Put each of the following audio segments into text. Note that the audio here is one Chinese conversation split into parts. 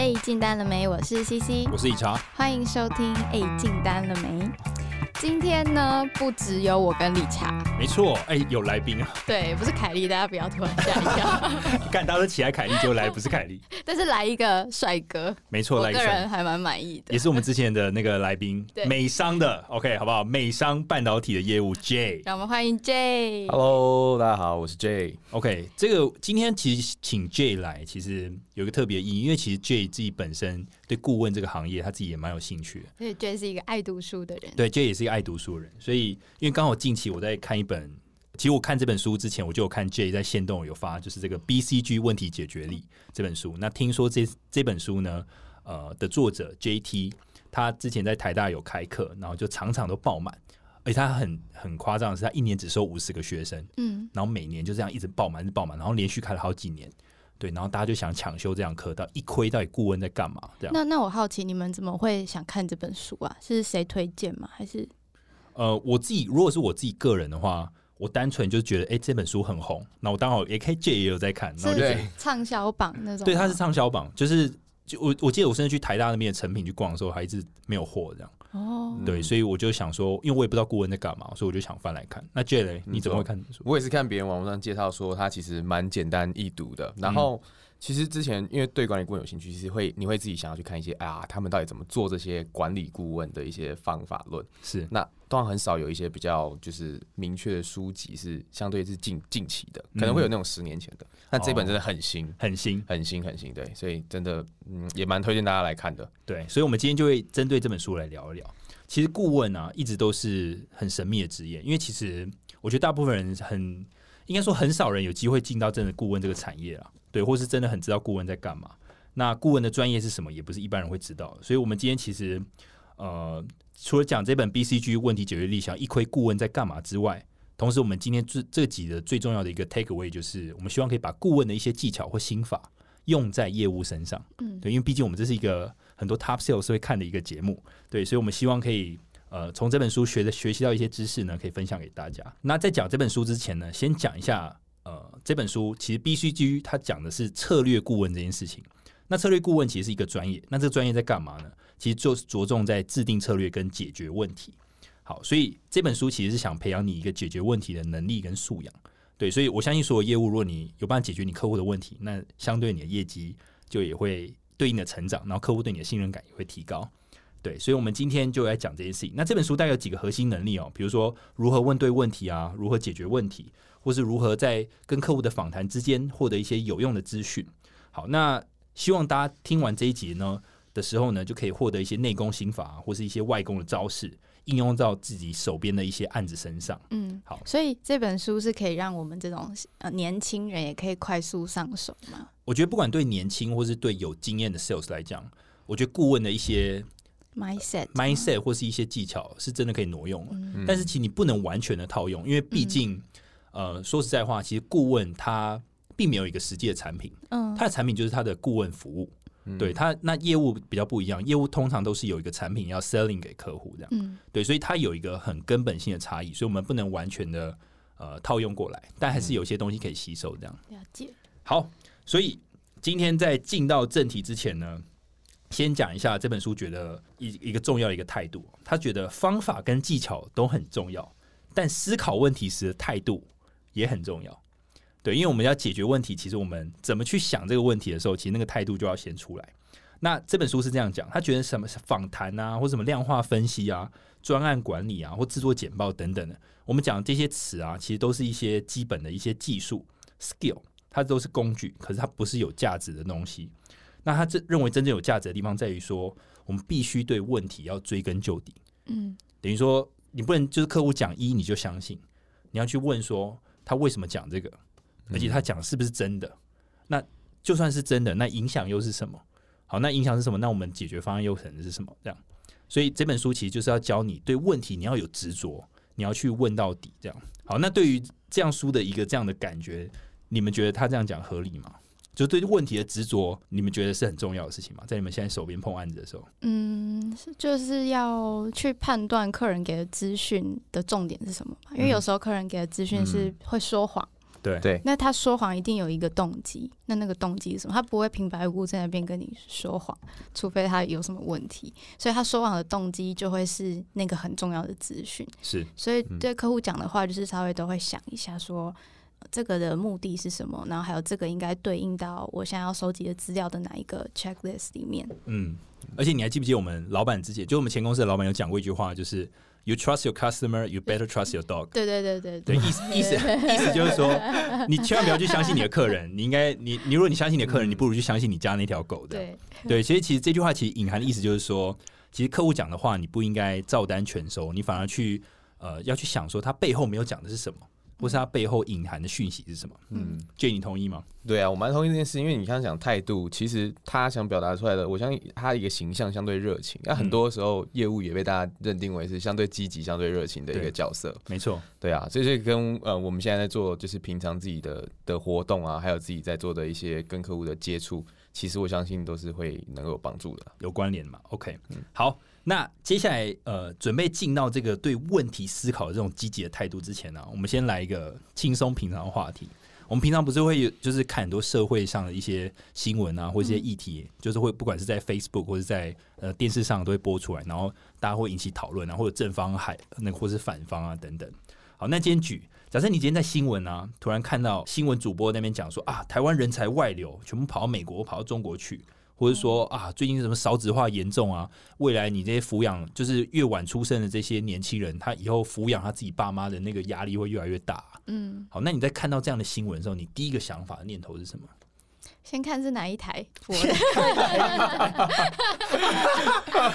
哎，进单了没？我是西西我是以茶，欢迎收听。哎，进单了没？今天呢，不只有我跟理查，没错，哎，有来宾啊。对，不是凯莉，大家不要突然吓一跳。干，大家都起来，凯莉就来，不是凯莉，但是来一个帅哥，没错，来一个人还蛮满意的，也是我们之前的那个来宾，美商的，OK，好不好？美商半导体的业务 J，让我们欢迎 J。Hello，大家好，我是 J，OK，这个今天其实请 J 来，其实有一个特别意义，因为其实 J 自己本身对顾问这个行业，他自己也蛮有兴趣的，对，J 是一个爱读书的人，对，J 也是一个爱读书的人。所以，因为刚好近期我在看一本，其实我看这本书之前，我就有看 J 在线动有发，就是这个 BCG 问题解决力这本书。那听说这这本书呢，呃的作者 JT，他之前在台大有开课，然后就场场都爆满，而且他很很夸张的是，他一年只收五十个学生，嗯，然后每年就这样一直爆满，是爆满，然后连续开了好几年，对，然后大家就想抢修这样课，到一亏到底顾问在干嘛？这样。那那我好奇，你们怎么会想看这本书啊？是谁推荐吗？还是？呃，我自己如果是我自己个人的话，我单纯就觉得，哎，这本书很红，那我刚好 AKJ 也有在看，然后就畅销榜那种。对，它是畅销榜，就是就我我记得我甚至去台大那边的成品去逛的时候，还一直没有货这样。哦，对，所以我就想说，因为我也不知道顾问在干嘛，所以我就想翻来看。那 J 雷，你怎么会看书？我也是看别人网络上介绍说，它其实蛮简单易读的，然后。其实之前因为对管理顾问有兴趣，其实会你会自己想要去看一些啊，他们到底怎么做这些管理顾问的一些方法论。是那当然很少有一些比较就是明确的书籍是相对是近近期的，可能会有那种十年前的。那这本真的很新，很新，很新，很新。对，所以真的嗯也蛮推荐大家来看的。对，所以我们今天就会针对这本书来聊一聊。其实顾问啊一直都是很神秘的职业，因为其实我觉得大部分人很应该说很少人有机会进到真的顾问这个产业啊。对，或是真的很知道顾问在干嘛？那顾问的专业是什么，也不是一般人会知道。所以，我们今天其实呃，除了讲这本 BCG 问题解决力，想一窥顾问在干嘛之外，同时，我们今天这这集的最重要的一个 take away 就是，我们希望可以把顾问的一些技巧或心法用在业务身上。嗯，对，因为毕竟我们这是一个很多 top sales 会看的一个节目，对，所以我们希望可以呃，从这本书学的学习到一些知识呢，可以分享给大家。那在讲这本书之前呢，先讲一下。呃，这本书其实 BCG 它讲的是策略顾问这件事情。那策略顾问其实是一个专业，那这个专业在干嘛呢？其实就是着重在制定策略跟解决问题。好，所以这本书其实是想培养你一个解决问题的能力跟素养。对，所以我相信所有业务，如果你有办法解决你客户的问题，那相对你的业绩就也会对应的成长，然后客户对你的信任感也会提高。对，所以我们今天就来讲这件事情。那这本书大概有几个核心能力哦，比如说如何问对问题啊，如何解决问题。或是如何在跟客户的访谈之间获得一些有用的资讯？好，那希望大家听完这一集呢的时候呢，就可以获得一些内功心法，或是一些外功的招式，应用到自己手边的一些案子身上。嗯，好，所以这本书是可以让我们这种呃年轻人也可以快速上手吗？我觉得不管对年轻或是对有经验的 sales 来讲，我觉得顾问的一些 mindset mindset 或是一些技巧是真的可以挪用，但是其实你不能完全的套用，因为毕竟。呃，说实在话，其实顾问他并没有一个实际的产品，嗯，他的产品就是他的顾问服务，对他那业务比较不一样，业务通常都是有一个产品要 selling 给客户这样，嗯，对，所以他有一个很根本性的差异，所以我们不能完全的呃套用过来，但还是有些东西可以吸收这样。了解。好，所以今天在进到正题之前呢，先讲一下这本书觉得一一个重要的一个态度，他觉得方法跟技巧都很重要，但思考问题时的态度。也很重要，对，因为我们要解决问题，其实我们怎么去想这个问题的时候，其实那个态度就要先出来。那这本书是这样讲，他觉得什么访谈啊，或什么量化分析啊、专案管理啊，或制作简报等等的，我们讲这些词啊，其实都是一些基本的一些技术 skill，它都是工具，可是它不是有价值的东西。那他这认为真正有价值的地方在于说，我们必须对问题要追根究底。嗯，等于说你不能就是客户讲一你就相信，你要去问说。他为什么讲这个？而且他讲是不是真的？那就算是真的，那影响又是什么？好，那影响是什么？那我们解决方案又可能是什么？这样，所以这本书其实就是要教你对问题你要有执着，你要去问到底。这样，好，那对于这样书的一个这样的感觉，你们觉得他这样讲合理吗？就对问题的执着，你们觉得是很重要的事情吗？在你们现在手边碰案子的时候，嗯，就是要去判断客人给的资讯的重点是什么因为有时候客人给的资讯是会说谎，对对那他说谎一定有一个动机，那那个动机是什么？他不会平白无故在那边跟你说谎，除非他有什么问题。所以他说谎的动机就会是那个很重要的资讯。是所以对客户讲的话，就是稍微都会想一下说。呃这个的目的是什么？然后还有这个应该对应到我想要收集的资料的哪一个 checklist 里面？嗯，而且你还记不记得我们老板之前，就我们前公司的老板有讲过一句话，就是 “You trust your customer, you better trust your dog”。对对对对对，意思 意思意思就是说，你千万不要去相信你的客人，你应该你你如果你相信你的客人，你不如去相信你家那条狗的。对对，其实其实这句话其实隐含的意思就是说，其实客户讲的话你不应该照单全收，你反而去呃要去想说他背后没有讲的是什么，或是他背后隐含的讯息是什么。嗯，J，你同意吗？对啊，我蛮同意这件事，因为你刚刚讲态度，其实他想表达出来的，我相信他一个形象相对热情，那很多时候业务也被大家认定为是相对积极、相对热情的一个角色。没错，对啊，这是跟呃我们现在在做就是平常自己的的活动啊，还有自己在做的一些跟客户的接触，其实我相信都是会能够有帮助的。有关联嘛？OK，、嗯好，那接下来呃，准备进到这个对问题思考的这种积极的态度之前呢、我们先来一个轻松平常的话题。我们平常不是会有就是看很多社会上的一些新闻啊，或者一些议题，就是会不管是在 Facebook 或者在呃电视上都会播出来，然后大家会引起讨论啊，或者正方海那个或是反方啊等等。好，那今天举假设你今天在新闻啊，突然看到新闻主播那边讲说啊，台湾人才外流，全部跑到美国、跑到中国去，或者说啊，最近什么少子化严重啊，未来你这些抚养就是越晚出生的这些年轻人，他以后抚养他自己爸妈的那个压力会越来越大。嗯，好，那你在看到这样的新闻的时候，你第一个想法念头是什么？先看是哪一台播的，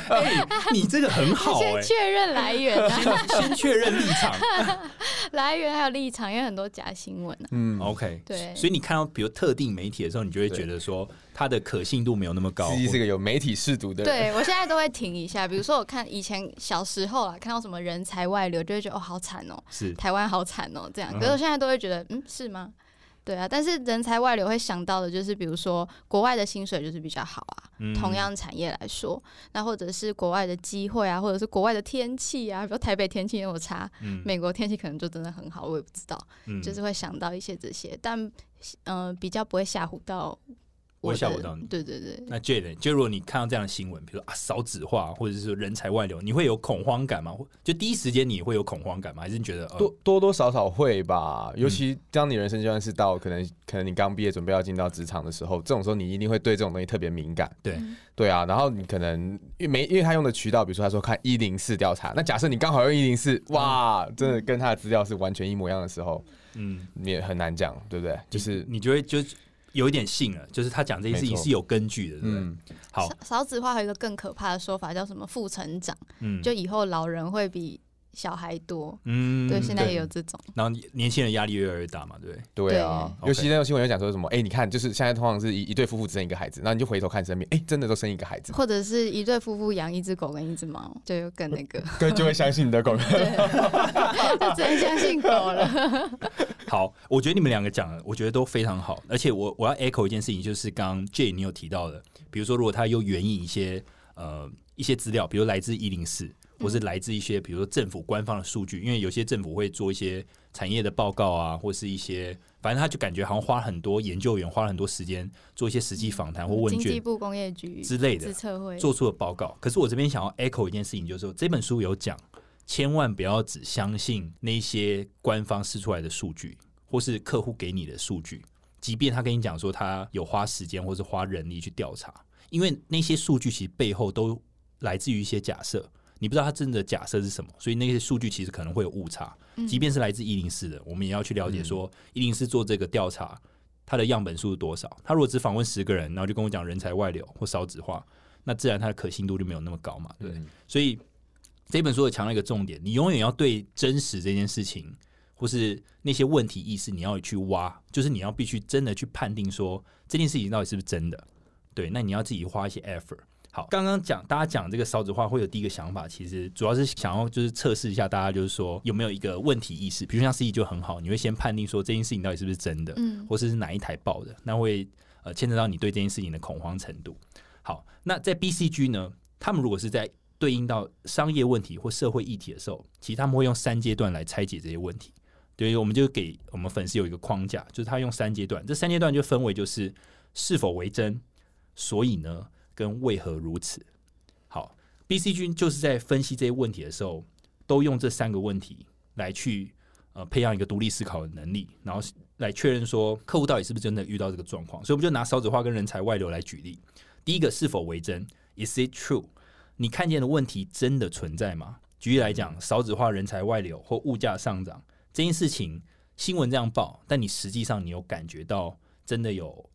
哎、你这个很好哎、先确认来源啊，先先确认立场。来源还有立场，因为很多假新闻啊。嗯，OK，对所以你看到比如特定媒体的时候，你就会觉得说它的可信度没有那么高。自己是个有媒体试读的人。对我现在都会停一下，比如说我看以前小时候啊，看到什么人才外流，就会觉得哦好惨哦，是台湾好惨哦这样。可是我现在都会觉得，嗯，是吗？对啊，但是人才外流会想到的就是，比如说国外的薪水就是比较好啊，嗯。同样产业来说，那或者是国外的机会啊，或者是国外的天气啊，比如台北天气那么差，嗯美国天气可能就真的很好，我也不知道，嗯。就是会想到一些这些，但嗯、呃比较不会吓唬到我的吓唬到你对对对，那 J 呢？就如果你看到这样的新闻，比如说啊少子化，或者是说人才外流，你会有恐慌感吗？就第一时间你会有恐慌感吗？还是你觉得呃多多多少少会吧，尤其当你人生阶段是到可能可能你刚毕业准备要进到职场的时候，这种时候你一定会对这种东西特别敏感。对对啊，然后你可能因为没因为他用的渠道，比如说他说看一零四调查，那假设你刚好用一零四，哇，真的跟他的资料是完全一模一样的时候，嗯，你也很难讲，对不对？就是你就会就有一点信了，就是他讲这件事情是有根据的，对不对？嗯，好。少，少子化还有一个更可怕的说法，叫什么负成长，嗯，就以后老人会比小孩多。嗯对，现在也有这种。然后年轻人压力越来越大嘛，对不对？对啊，对尤其那种新闻有讲说什么，哎、你看，就是现在通常是一一对夫妇只生一个孩子，然后你就回头看身边，哎、真的都生一个孩子，或者是一对夫妇养一只狗跟一只猫，就有更那个，对，就会相信你的狗。就只能相信狗了。好，我觉得你们两个讲的，我觉得都非常好，而且我我要 echo 一件事情，就是刚刚 J 你有提到的，比如说如果他又援引一些呃一些资料，比如来自一零四，或是来自一些比如说政府官方的数据，因为有些政府会做一些产业的报告啊，或是一些反正他就感觉好像花很多研究员花了很多时间做一些实际访谈或问卷经济部工业局之类的做出的报告。可是我这边想要 echo 一件事情，就是说这本书有讲，千万不要只相信那些官方试出来的数据，或是客户给你的数据，即便他跟你讲说他有花时间或是花人力去调查，因为那些数据其实背后都来自于一些假设。你不知道他真的假设是什么，所以那些数据其实可能会有误差。嗯即便是来自一零四的，我们也要去了解说一零四做这个调查，它的样本数是多少。他如果只访问十个人，然后就跟我讲人才外流或少子化，那自然它的可信度就没有那么高嘛，对不对。嗯所以这本书也强调一个重点，你永远要对真实这件事情，或是那些问题意识，你要去挖，就是你要必须真的去判定说这件事情到底是不是真的。对，那你要自己花一些 effort。好，刚刚讲大家讲这个少子化会有第一个想法，其实主要是想要就是测试一下大家，就是说有没有一个问题意识。比如像 C 就很好，你会先判定说这件事情到底是不是真的，嗯或是是哪一台报的，那会呃牵扯到你对这件事情的恐慌程度。好，那在 BCG 呢，他们如果是在对应到商业问题或社会议题的时候，其实他们会用三阶段来拆解这些问题。对，我们就给我们粉丝有一个框架，就是他用三阶段，这三阶段就分为就是是否为真，所以呢，跟为何如此。好，B、C 君就是在分析这些问题的时候，都用这三个问题来去呃培养一个独立思考的能力，然后来确认说客户到底是不是真的遇到这个状况。所以我们就拿少子化跟人才外流来举例。第一个是否为真？Is it true？你看见的问题真的存在吗？举例来讲，少子化、人才外流或物价上涨这件事情，新闻这样报，但你实际上你有感觉到真的有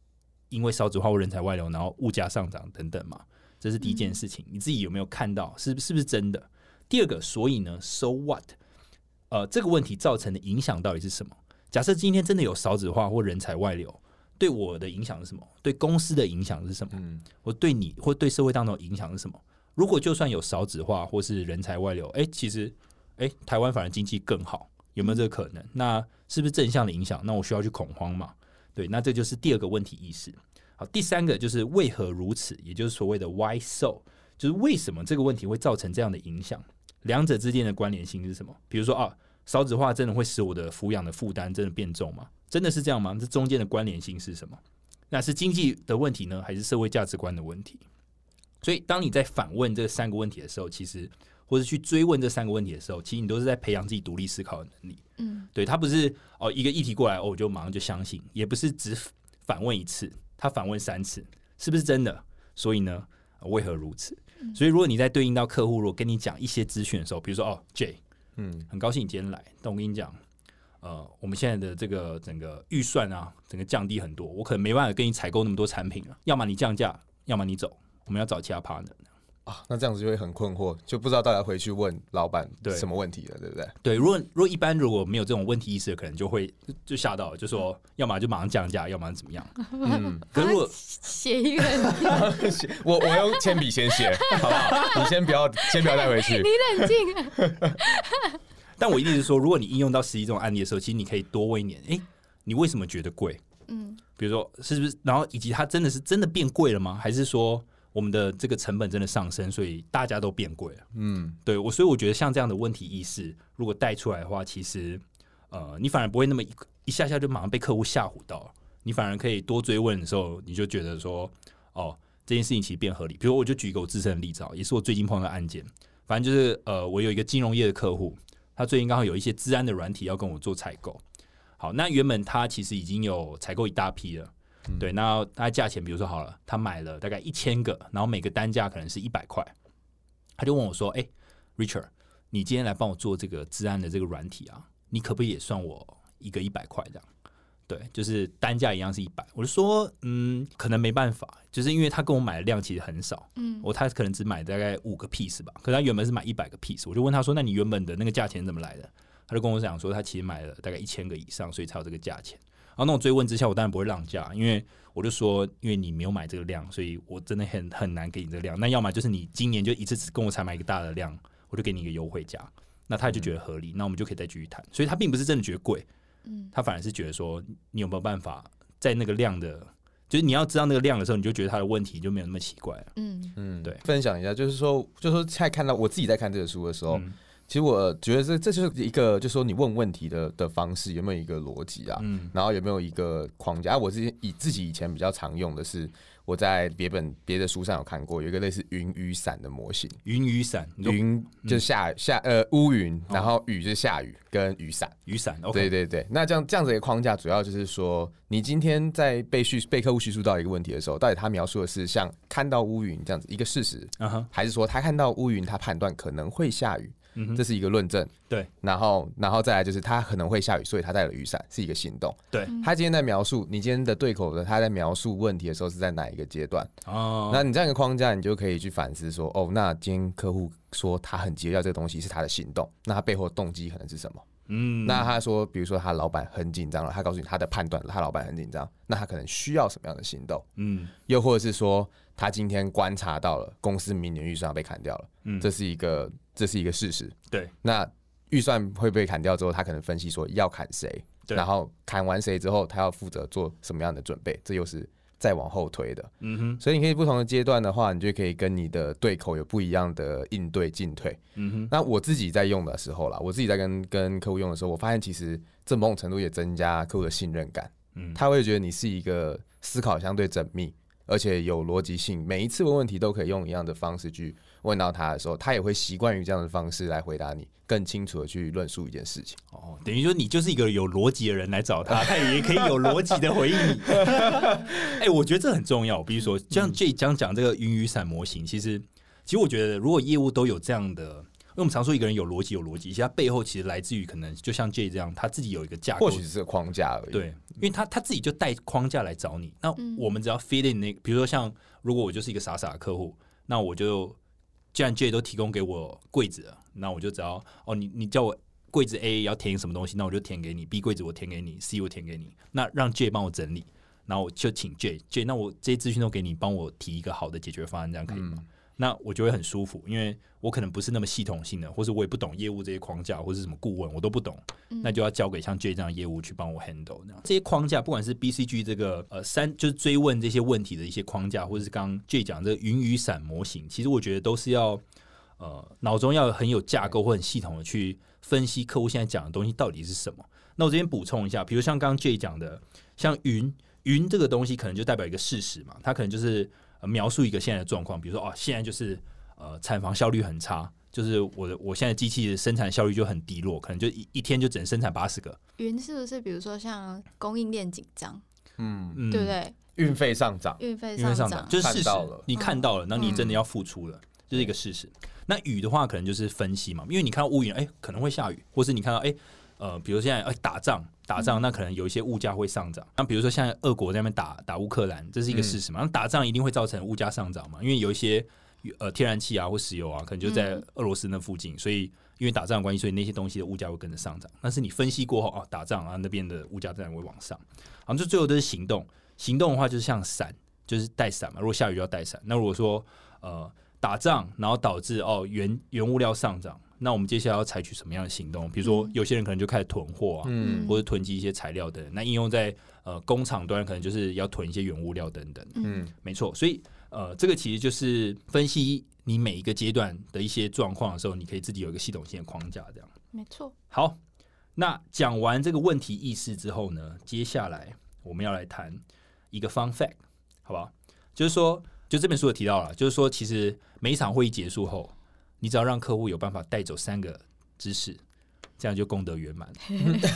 因为少子化或人才外流，然后物价上涨等等嘛？这是第一件事情，你自己有没有看到？是是不是真的？第二个，所以呢，So what？呃，这个问题造成的影响到底是什么？假设今天真的有少子化或人才外流，对我的影响是什么？对公司的影响是什么？嗯，我对你或对社会当中的影响是什么？如果就算有少子化或是人才外流，哎、其实哎、台湾反而经济更好，有没有这个可能？那是不是正向的影响？那我需要去恐慌嘛？对，那这就是第二个问题意识。好，第三个就是为何如此，也就是所谓的 why so，就是为什么这个问题会造成这样的影响？两者之间的关联性是什么？比如说啊，少子化真的会使我的抚养的负担真的变重吗？真的是这样吗？这中间的关联性是什么？那是经济的问题呢，还是社会价值观的问题？所以，当你在反问这三个问题的时候，其实或者去追问这三个问题的时候，其实你都是在培养自己独立思考的能力。嗯对他不是哦一个议题过来哦我就马上就相信，也不是只反问一次，他反问三次，是不是真的？所以呢，呃为何如此？所以如果你在对应到客户，如果跟你讲一些资讯的时候，比如说哦 J，嗯，很高兴你今天来，但我跟你讲，呃，我们现在的这个整个预算啊，整个降低很多，我可能没办法跟你采购那么多产品了，要么你降价，要么你走，我们要找其他 partner。啊，那这样子就会很困惑，就不知道大家回去问老板对什么问题了，对不对？对，如果如果一般如果没有这种问题意识的，可能就会就就吓到了，就说要么就马上降价，要么怎么样。嗯，可是我写一个 我我用铅笔先写，好不好？你先不要，先不要带回去。你冷静，但我一定是说，如果你应用到实际这种案例的时候，其实你可以多问一点，诶，你为什么觉得贵？嗯比如说是不是，然后以及它真的是真的变贵了吗？还是说我们的这个成本真的上升，所以大家都变贵了？嗯，对我，所以我觉得像这样的问题意识，如果带出来的话，其实呃，你反而不会那么一一下下就马上被客户吓唬到，你反而可以多追问的时候，你就觉得说，哦，这件事情其实变合理。比如我就举一个我自身的例子啊，也是我最近碰到的案件，反正就是呃，我有一个金融业的客户，他最近刚好有一些治安的软体要跟我做采购。好，那原本他其实已经有采购一大批了。对，那他价钱，比如说好了，他买了大概一千个，然后每个单价可能是一百块，他就问我说：“哎、r i c h a r d 你今天来帮我做这个治安的这个软体啊，你可不可以也算我一个一百块这样？对，就是单价一样是一百。我就说，嗯，可能没办法，就是因为他跟我买的量其实很少，嗯我他可能只买大概五个 piece 吧，可是他原本是买一百个 piece，我就问他说，那你原本的那个价钱怎么来的？他就跟我讲说，他其实买了大概一千个以上，所以才有这个价钱。然后那种追问之下，我当然不会让价，因为我就说，因为你没有买这个量，所以我真的很很难给你这个量。那要么就是你今年就一次只跟我才买一个大的量，我就给你一个优惠价，那他就觉得合理，那我们就可以再继续谈。所以他并不是真的觉得贵，嗯他反而是觉得说，你有没有办法在那个量的，就是你要知道那个量的时候，你就觉得他的问题就没有那么奇怪了。嗯嗯，对分享一下，就是说，就是说，在看到我自己在看这个书的时候，嗯其实我觉得这这就是一个，就是说你问问题的的方式有没有一个逻辑啊？嗯然后有没有一个框架？啊、我自己以自己以前比较常用的是，我在别本别的书上有看过，有一个类似云雨伞的模型。云雨伞，云就是下下呃乌云，然后雨就是下雨跟雨伞。雨伞对对对，那这样这样子的一个框架，主要就是说，你今天在被叙被客户叙述到一个问题的时候，到底他描述的是像看到乌云这样子一个事实，嗯哼，还是说他看到乌云，他判断可能会下雨，嗯，这是一个论证。对，然后然后再来就是他可能会下雨，所以他带了雨伞，是一个行动。对，他今天在描述你今天的对口的，他在描述问题的时候是在哪一个阶段？哦，那你这样一个框架，你就可以去反思说，哦，那今天客户说他很急要这个东西是他的行动，那他背后的动机可能是什么？嗯，那他说，比如说他老板很紧张了，他告诉你他的判断，他老板很紧张，那他可能需要什么样的行动？嗯又或者是说，他今天观察到了公司明年预算要被砍掉了，嗯，这是一个这是一个事实。对那预算会被砍掉之后，他可能分析说要砍谁，然后砍完谁之后，他要负责做什么样的准备，这又是再往后推的。嗯哼，所以你可以不同的阶段的话，你就可以跟你的对口有不一样的应对进退。嗯哼，那我自己在用的时候啦，我自己在跟跟客户用的时候，我发现其实这某种程度也增加客户的信任感。嗯，他会觉得你是一个思考相对缜密，而且有逻辑性，每一次问问题都可以用一样的方式去问到他的时候，他也会习惯于这样的方式来回答你，更清楚的去论述一件事情。哦，等于说你就是一个有逻辑的人来找他，他也可以有逻辑的回应你。哎、我觉得这很重要。比如说，像 J 讲讲这个云雨伞模型，其实其实我觉得，如果业务都有这样的，因为我们常说一个人有逻辑有逻辑，其实他背后其实来自于可能就像 J 这样，他自己有一个架构或许是个框架而已。对，因为他他自己就带框架来找你，那嗯我们只要 fit in 那个，比如说像如果我就是一个傻傻的客户，那我就既然 J 都提供给我柜子了，那我就只要哦，你你叫我柜子 A 要填什么东西，那我就填给你，B 柜子我填给你，C 我填给你，那让 J 帮我整理，然后我就请 J J，那我这些资讯都给你，帮我提一个好的解决方案，这样可以吗？那我就会很舒服，因为我可能不是那么系统性的，或是我也不懂业务这些框架，或是什么顾问我都不懂，那就要交给像 J 这样的业务去帮我 handle 这样。这些框架，不管是 BCG 这个呃三，就是追问这些问题的一些框架，或者是刚刚 J 讲这个云雨伞模型，其实我觉得都是要呃脑中要很有架构或很系统的去分析客户现在讲的东西到底是什么。那我这边补充一下，比如像刚刚 J 讲的，像云云这个东西，可能就代表一个事实嘛，它可能就是、呃描述一个现在的状况，比如说哦，现在就是呃产房效率很差。就是我的，我现在机器的生产效率就很低落，可能就一一天就只能生产八十个，云是不是比如说像供应链紧张，嗯，嗯，对不对？运费上涨，运费因为上涨涨，就是事实看到了，你看到了，那你真的要付出了，这是一个事实。那雨的话，可能就是分析嘛，因为你看到乌云，哎、可能会下雨，或是你看到，哎、呃，比如现在哎、打仗，打仗，那可能有一些物价会上涨。那比如说像俄国在那边打打乌克兰，这是一个事实嘛？那打仗一定会造成物价上涨嘛？因为有一些呃天然气啊或石油啊，可能就在嗯俄罗斯那附近，所以因为打仗的关系，所以那些东西的物价会跟着上涨。但是你分析过后啊，打仗啊那边的物价自然会往上。好，就最后都是行动。行动的话，就是像伞，就是带伞嘛。如果下雨就要带伞。那如果说呃打仗，然后导致哦原原物料上涨，那我们接下来要采取什么样的行动？比如说有些人可能就开始囤货啊，嗯或者囤积一些材料等。那应用在呃工厂端，可能就是要囤一些原物料等等。嗯没错，所以呃，这个其实就是分析你每一个阶段的一些状况的时候，你可以自己有一个系统性的框架，这样。没错，好，那讲完这个问题意识之后呢，接下来我们要来谈一个 fun fact，好不好？就是说，就这本书也提到了，就是说，其实每一场会议结束后，你只要让客户有办法带走三个知识，这样就功德圆满。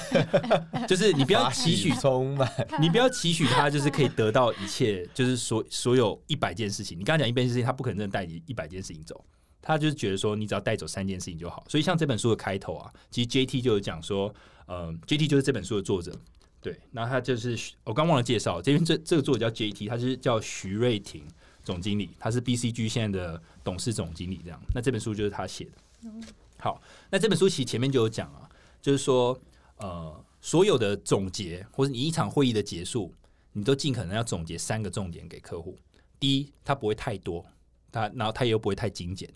就是你不要期许充满，你不要期许他就是可以得到一切，就是所所有一百件事情。你刚刚讲一百件事情，他不可能真的带你一百件事情走，他就是觉得说你只要带走三件事情就好。所以像这本书的开头啊，其实 JT 就有讲说，呃，JT 就是这本书的作者，对，那他就是我刚忘了介绍，这边这这个作者叫 JT，他是叫徐瑞婷总经理，他是 BCG 现在的董事总经理这样。那这本书就是他写的。好，那这本书其实前面就有讲啊，就是说，呃，所有的总结或者你一场会议的结束，你都尽可能要总结三个重点给客户。第一，它不会太多，它然后它又不会太精简，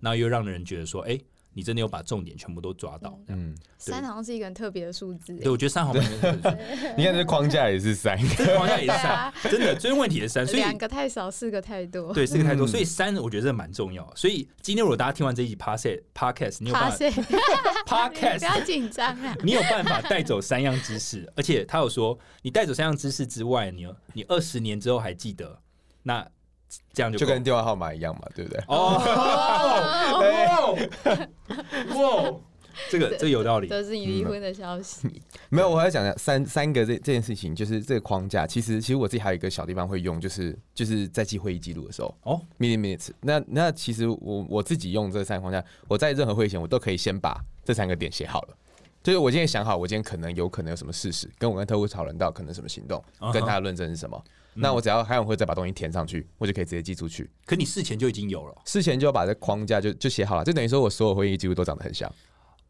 然后又让人觉得说，哎、你真的有把重点全部都抓到。嗯，三好像是一个很特别的数字，对，我觉得三好蛮有特色 你看这框架也是三，这框架也是三真的最问问题也是三，所以两个太少，四个太多。对四个太多，嗯所以三我觉得这蛮重要。所以今天如果大家听完这一集 podcast podcast，你有办法，不 podcast 要紧张啊！你有办法带走三样知识，而且他有说，你带走三样知识之外，你你二十年之后还记得，那这样就就跟电话号码一样嘛，对不对？哦，哇，哇这个这个有道理，这是你离婚的消息。没有，我还要讲讲三三个这这件事情，就是这个框架。其实其实我自己还有一个小地方会用，就是就是在记会议记录的时候哦 minutes。那那其实我我自己用这三个框架，我在任何会议前我都可以先把这三个点写好了。就是我今天想好，我今天可能有可能有什么事实，跟我跟特务讨论到可能什么行动跟他的论证是什么。那我只要开完会再把东西填上去，我就可以直接寄出去。可你事前就已经有了事前就要把这框架就就写好了，就等于说我所有会议记录都长得很像。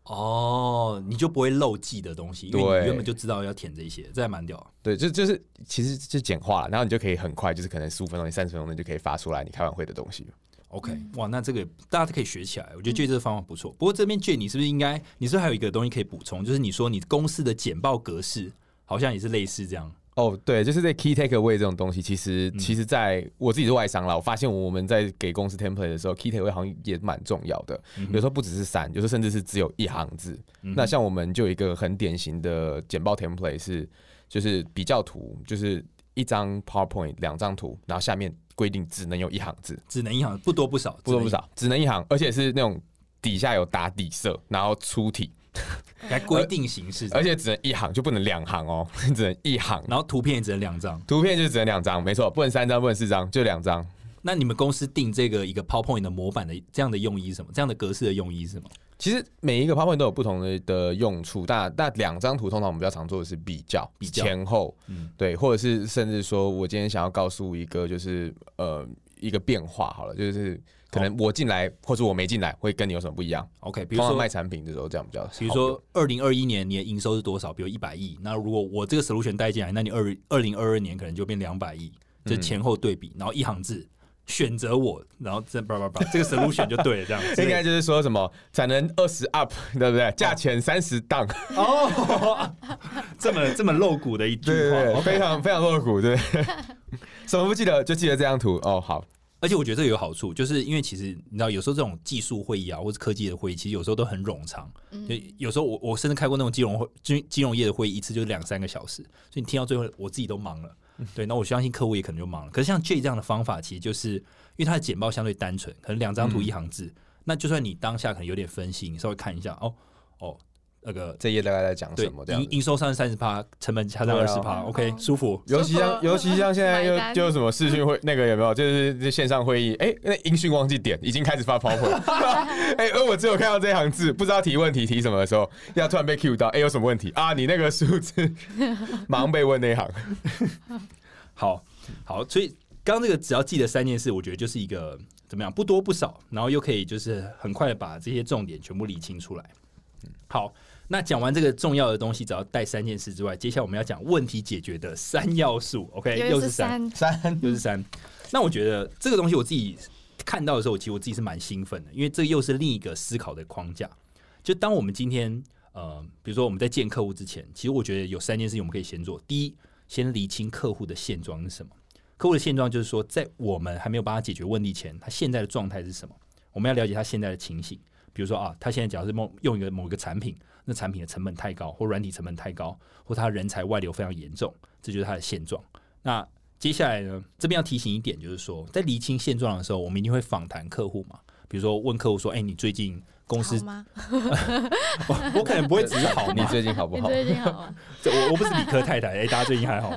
哦，你就不会漏记的东西，因为你原本就知道要填这些，这还蛮屌。对，就就是其实就简化了，然后你就可以很快，就是可能十五分钟、三十分钟，你就可以发出来你开完会的东西。OK，哇，那这个大家都可以学起来，我觉得 J 这个方法不错。不过这边借你是不是应该，你是不是还有一个东西可以补充，就是你说你公司的简报格式好像也是类似这样。哦，对，就是这 key takeaway 这种东西，其实、嗯其实在我自己是外商啦，我发现我们在给公司 template 的时候，key takeaway 好像也蛮重要的。嗯有时候不只是三，有时候甚至是只有一行字。嗯那像我们就有一个很典型的简报 template 是，就是比较图，就是一张 PowerPoint 两张图，然后下面规定只能有一行字，只能一行，不多不少，不多不少，只能一行，而且是那种底下有打底色，然后粗体，只能一行，还规定形式，而且只能一行，就不能两行哦，只能一行。然后图片也只能两张。图片就只能两张，没错，不能三张，不能四张，就两张。那你们公司定这个一个 PowerPoint 的模板的这样的用意是什么？这样的格式的用意是什么？其实每一个 PowerPoint 都有不同的的用处，但但两张图通常我们比较常做的是比较，比较前后，嗯对，或者是甚至说我今天想要告诉一个就是呃一个变化好了，就是可能我进来或者我没进来会跟你有什么不一样。OK，比如说卖产品的时候这样比较，比如说二零二一年你的营收是多少？比如一百亿，那如果我这个 solution 带进来，那你二二零二二年可能就变两百亿，就前后对比，然后一行字选择我，然后这叭叭叭，这个 solution 就对了，这样应该就是说什么产能二十 up，对不对？价钱三十 down，哦，这么这么露骨的一句话对对对，非常非常露骨，对。什么不记得就记得这张图哦，好，而且我觉得这个有好处，就是因为其实你知道，有时候这种技术会议啊，或者科技的会议，其实有时候都很冗长。就有时候我我甚至开过那种金融会金金融业的会议，一次就是两三个小时，所以你听到最后，我自己都忙了。对，那我相信客户也可能就忙了。可是像 J 这样的方法，其实就是因为它的简报相对单纯，可能两张图一行字，那就算你当下可能有点分析，你稍微看一下，哦哦，那个这页大概在讲什么这样。营营收上三十趴，成本加上对啊二十趴，OK，舒服。尤其像尤其像现在又就有什么视讯会那个有没有？就是这线上会议，哎、那音讯忘记点，已经开始发 PowerPoint。哎、而我只有看到这一行字，不知道提问题提什么的时候，要突然被 Q 到，哎、有什么问题啊？你那个数字马上被问那一行。好好，所以刚刚这个只要记得三件事，我觉得就是一个怎么样，不多不少，然后又可以就是很快的把这些重点全部理清出来。好，那讲完这个重要的东西，只要带三件事之外，接下来我们要讲问题解决的三要素。OK，又是三，三，三，又是三。那我觉得这个东西我自己看到的时候，其实我自己是蛮兴奋的，因为这又是另一个思考的框架。就当我们今天呃，比如说我们在见客户之前，其实我觉得有三件事情我们可以先做。第一，先厘清客户的现状是什么。客户的现状就是说，在我们还没有帮他解决问题前，他现在的状态是什么？我们要了解他现在的情形。比如说啊，他现在假如是某用一个某一个产品，那产品的成本太高，或软体成本太高，或他人才外流非常严重，这就是他的现状。那接下来呢，这边要提醒一点，就是说，在厘清现状的时候，我们一定会访谈客户嘛。比如说问客户说：“哎、你最近公司好吗？我 我可能不会只是好 你，最近好不好？最近好 我我不是理科太太，哎、大家最近还好吗？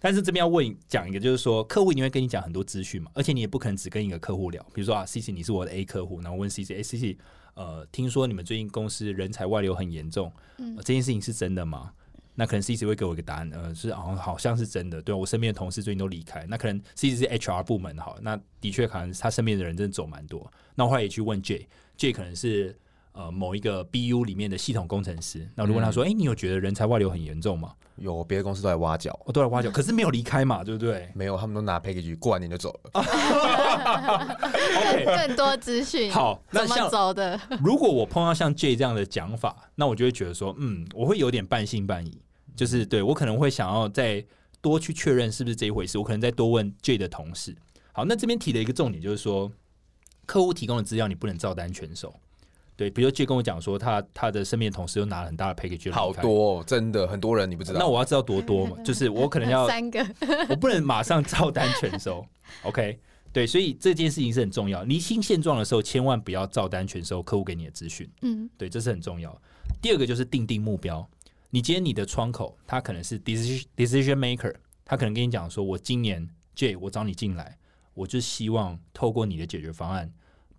但是这边要问讲一个，就是说客户一定会跟你讲很多资讯嘛，而且你也不可能只跟一个客户聊。比如说啊，C C 你是我的 A 客户，然后问 C C，哎，C C，呃，听说你们最近公司人才外流很严重，嗯呃这件事情是真的吗？那可能 C C 会给我一个答案，呃，是好像好像是真的。对我身边的同事最近都离开，那可能 C C 是 H R 部门好，那的确可能他身边的人真的走蛮多。那我后来也去问 J，J 可能是呃某一个 B U 里面的系统工程师，那如果他说，哎、你有觉得人才外流很严重吗？有别的公司都在挖角，哦都在挖角，可是没有离开嘛，对不对没有，他们都拿 package 过完年就走了。OK，更多资讯，好，那怎么像走的？如果我碰到像 J 这样的讲法，那我就会觉得说，嗯，我会有点半信半疑，就是对我可能会想要再多去确认是不是这一回事，我可能再多问 J 的同事。好，那这边提的一个重点就是说，客户提供的资料你不能照单全收。对，比如 J 跟我讲说，他他的身边的同事又拿了很大的 package，好。多、哦，真的很多人，你不知道。那我要知道多多嘛？就是我可能要三个，我不能马上照单全收。OK，对，所以这件事情是很重要。厘清现状的时候，千万不要照单全收客户给你的资讯。嗯，对，这是很重要。第二个就是定定目标。你今天你的窗口，他可能是 decision decision maker，他可能跟你讲说，我今年 J 我找你进来，我就希望透过你的解决方案，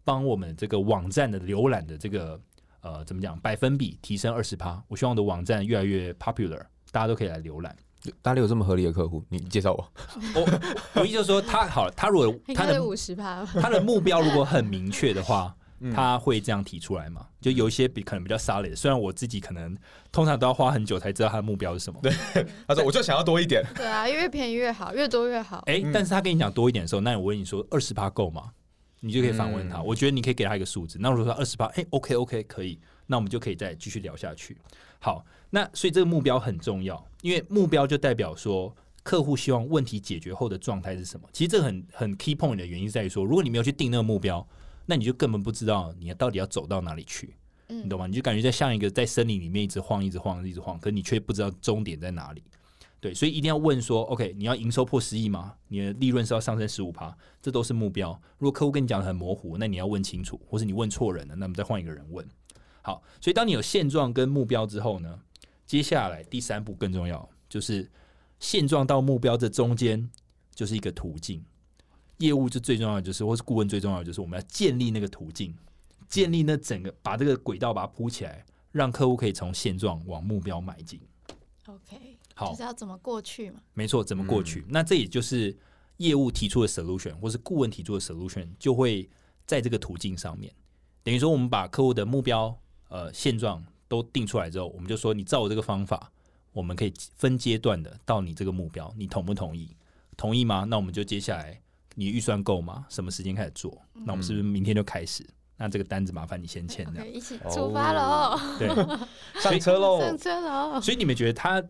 帮我们这个网站的浏览的这个呃怎么讲百分比提升二十趴。我希望我的网站越来越 popular，大家都可以来浏览。哪里有这么合理的客户？你介绍我。我我意思就是说，他好了，他如果 他的五十趴。他的目标如果很明确的话，嗯他会这样提出来嘛？就有一些比可能比较 solid，虽然我自己可能通常都要花很久才知道他的目标是什么。对，他说我就想要多一点。对啊，越便宜越好，越多越好。哎、嗯但是他跟你讲多一点的时候，那我问你说二十趴够吗？你就可以反问他。嗯我觉得你可以给他一个数字。那如果说二十八，哎，OK OK 可以，那我们就可以再继续聊下去。好，那所以这个目标很重要，因为目标就代表说客户希望问题解决后的状态是什么。其实这个很很 key point 的原因在于说，如果你没有去定那个目标，那你就根本不知道你到底要走到哪里去，嗯你懂吗？你就感觉在像一个在森林里面一直晃、一直晃、一直晃，可你却不知道终点在哪里。对，所以一定要问说，OK，你要营收破十亿吗？你的利润是要上升十五趴，这都是目标。如果客户跟你讲的很模糊，那你要问清楚，或是你问错人了，那么再换一个人问。好，所以当你有现状跟目标之后呢，接下来第三步更重要，就是现状到目标这中间就是一个途径。业务就最重要的就是，或是顾问最重要的就是，我们要建立那个途径，建立那整个把这个轨道把它铺起来，让客户可以从现状往目标迈进。OK，好就是要怎么过去嘛？没错，怎么过去？那这也就是业务提出的 solution，或是顾问提出的 solution，就会在这个途径上面。等于说，我们把客户的目标、呃现状都定出来之后，我们就说，你照我这个方法，我们可以分阶段的到你这个目标，你同不同意？同意吗？那我们就接下来，你预算够吗？什么时间开始做？那我们是不是明天就开始？那这个单子麻烦你先签这样一起哦出发喽，对。上车喽！上车喽！所以你们觉得他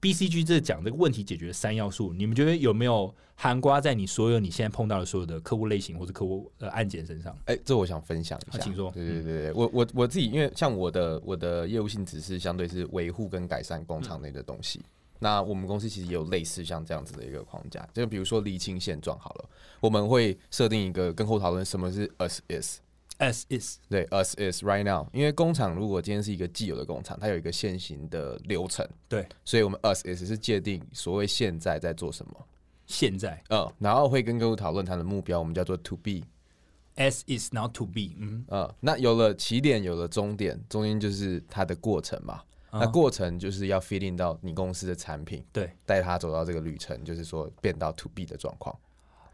BCG 这讲这个问题解决的三要素，你们觉得有没有含瓜在你所有你现在碰到的所有的客户类型或者客户呃案件身上？哎、这我想分享一下，啊请说对对对对，我我我自己，因为像我的我的业务性质是相对是维护跟改善工厂内的东西。那我们公司其实也有类似像这样子的一个框架，就比如说厘清现状好了，我们会设定一个跟后讨论什么是 as is，As is，对 as is right now，因为工厂如果今天是一个既有的工厂，它有一个现行的流程，对，所以我们 as is 是界定所谓现在在做什么，现在。嗯，然后会跟客户讨论他的目标，我们叫做 to be，as is，然后 to be，嗯，嗯，那有了起点，有了终点，中间就是它的过程嘛。啊那过程就是要 fit in 到你公司的产品，对，带他走到这个旅程，就是说变到 to B 的状况。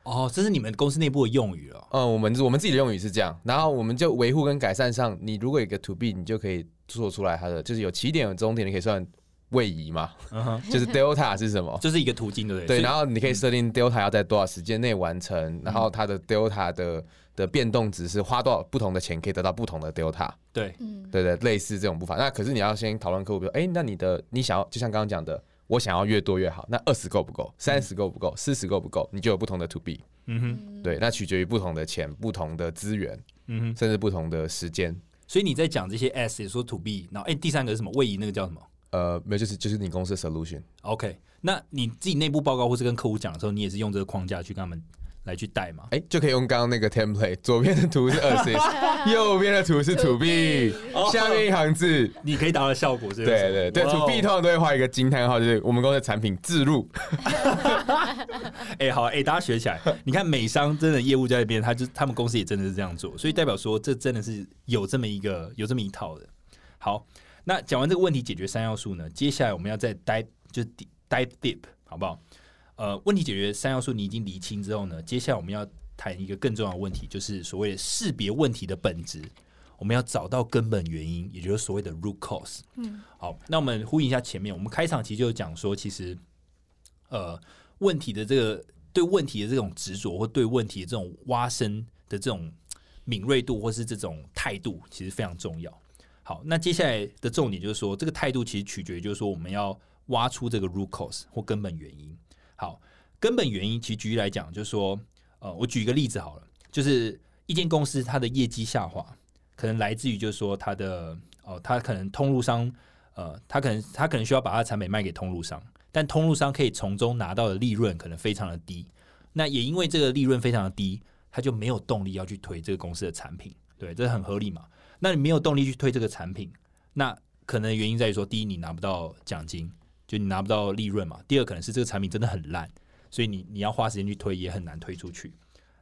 哦，这是你们公司内部的用语了。嗯，我们我们自己的用语是这样，然后我们就维护跟改善上，你如果有一个 to B，你就可以做出来它的，就是有起点有终点，你可以算位移嘛，嗯哼，就是 delta 是什么？就是一个途径，对不对？对，然后你可以设定 delta 要在多少时间内完成，然后它的 delta 的的变动值是花多少不同的钱可以得到不同的 delta。对，嗯，对对，类似这种步伐。那可是你要先讨论客户，比如，哎，那你的你想要，就像刚刚讲的，我想要越多越好。那二十够不够？三十够不够？四十够不够？你就有不同的 to B。嗯哼，对，那取决于不同的钱、不同的资源，嗯哼。甚至不同的时间。所以你在讲这些 as，也说 to be，然后哎，第三个是什么？位移那个叫什么呃，没有，就是就是你公司的 solution。？OK，那你自己内部报告或是跟客户讲的时候，你也是用这个框架去跟他们来去带嘛？哎，就可以用刚刚那个 template，左边的图是 assist，右边的图是 to B，下面一行字。你可以达到效果，是不是？对对对，to B 通常都会画一个惊叹号，就是我们公司的产品自入。哎、好，哎、大家学起来。你看美商真的业务在那边，他就他们公司也真的是这样做，所以代表说这真的是有这么一个有这么一套的。好，那讲完这个问题解决三要素呢，接下来我们要再 dive 就是 dive deep，好不好？呃，问题解决三要素你已经厘清之后呢，接下来我们要谈一个更重要的问题，就是所谓的识别问题的本质。我们要找到根本原因，也就是所谓的 root cause。嗯，好，那我们呼应一下前面，我们开场其实就讲说，其实呃问题的这个对问题的这种执着，或对问题的这种挖深的这种敏锐度，或是这种态度，其实非常重要。好，那接下来的重点就是说，这个态度其实取决于，就是说我们要挖出这个 root cause 或根本原因。好，根本原因其实举例来讲，就是说，呃，我举一个例子好了，就是一间公司它的业绩下滑，可能来自于就是说它的哦，它可能通路商，呃，它可能它可能需要把它的产品卖给通路商，但通路商可以从中拿到的利润可能非常的低，那也因为这个利润非常的低，他就没有动力要去推这个公司的产品，对，这很合理嘛。那你没有动力去推这个产品，那可能原因在于说，第一，你拿不到奖金，就你拿不到利润嘛；第二，可能是这个产品真的很烂，所以你你要花时间去推，也很难推出去。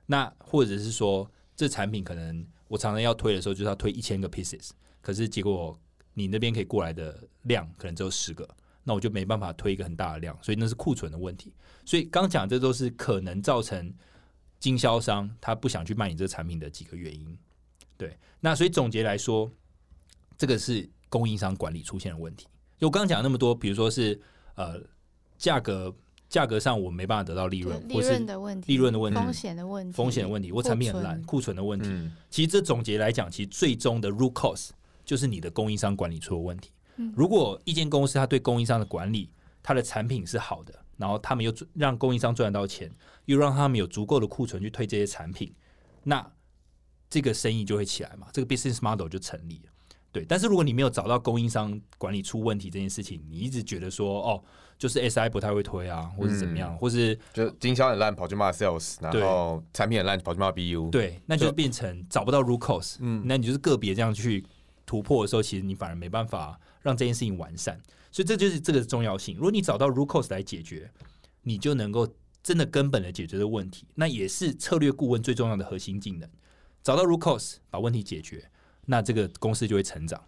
那或者是说，这产品可能我常常要推的时候，就是要推一千个 pieces，可是结果你那边可以过来的量可能只有十个，那我就没办法推一个很大的量，所以那是库存的问题。所以刚讲这都是可能造成经销商他不想去卖你这个产品的几个原因。对，那所以总结来说，这个是供应商管理出现的问题。就我刚刚讲那么多，比如说是呃价格价格上我没办法得到利润，利或是润的问题，利润的问题、风险的问题，风险的问题，我产品很烂，库存库存的问题。嗯，其实这总结来讲，其实最终的 root cause 就是你的供应商管理出了问题。嗯如果一间公司它对供应商的管理，它的产品是好的，然后他们又让供应商赚得到钱，又让他们有足够的库存去推这些产品，那这个生意就会起来嘛，这个 business model 就成立了。对，但是如果你没有找到供应商管理出问题这件事情，你一直觉得说哦，就是 SI 不太会推啊，或者怎么样，或是就经销很烂，跑去骂 sales，然后产品很烂，跑去骂 BU。，对，那就就变成找不到 root cause，嗯那你就是个别这样去突破的时候，其实你反而没办法让这件事情完善，所以这就是这个重要性。如果你找到 root cause 来解决，你就能够真的根本的解决这个问题，那也是策略顾问最重要的核心技能。找到 root cause，把问题解决，那这个公司就会成长。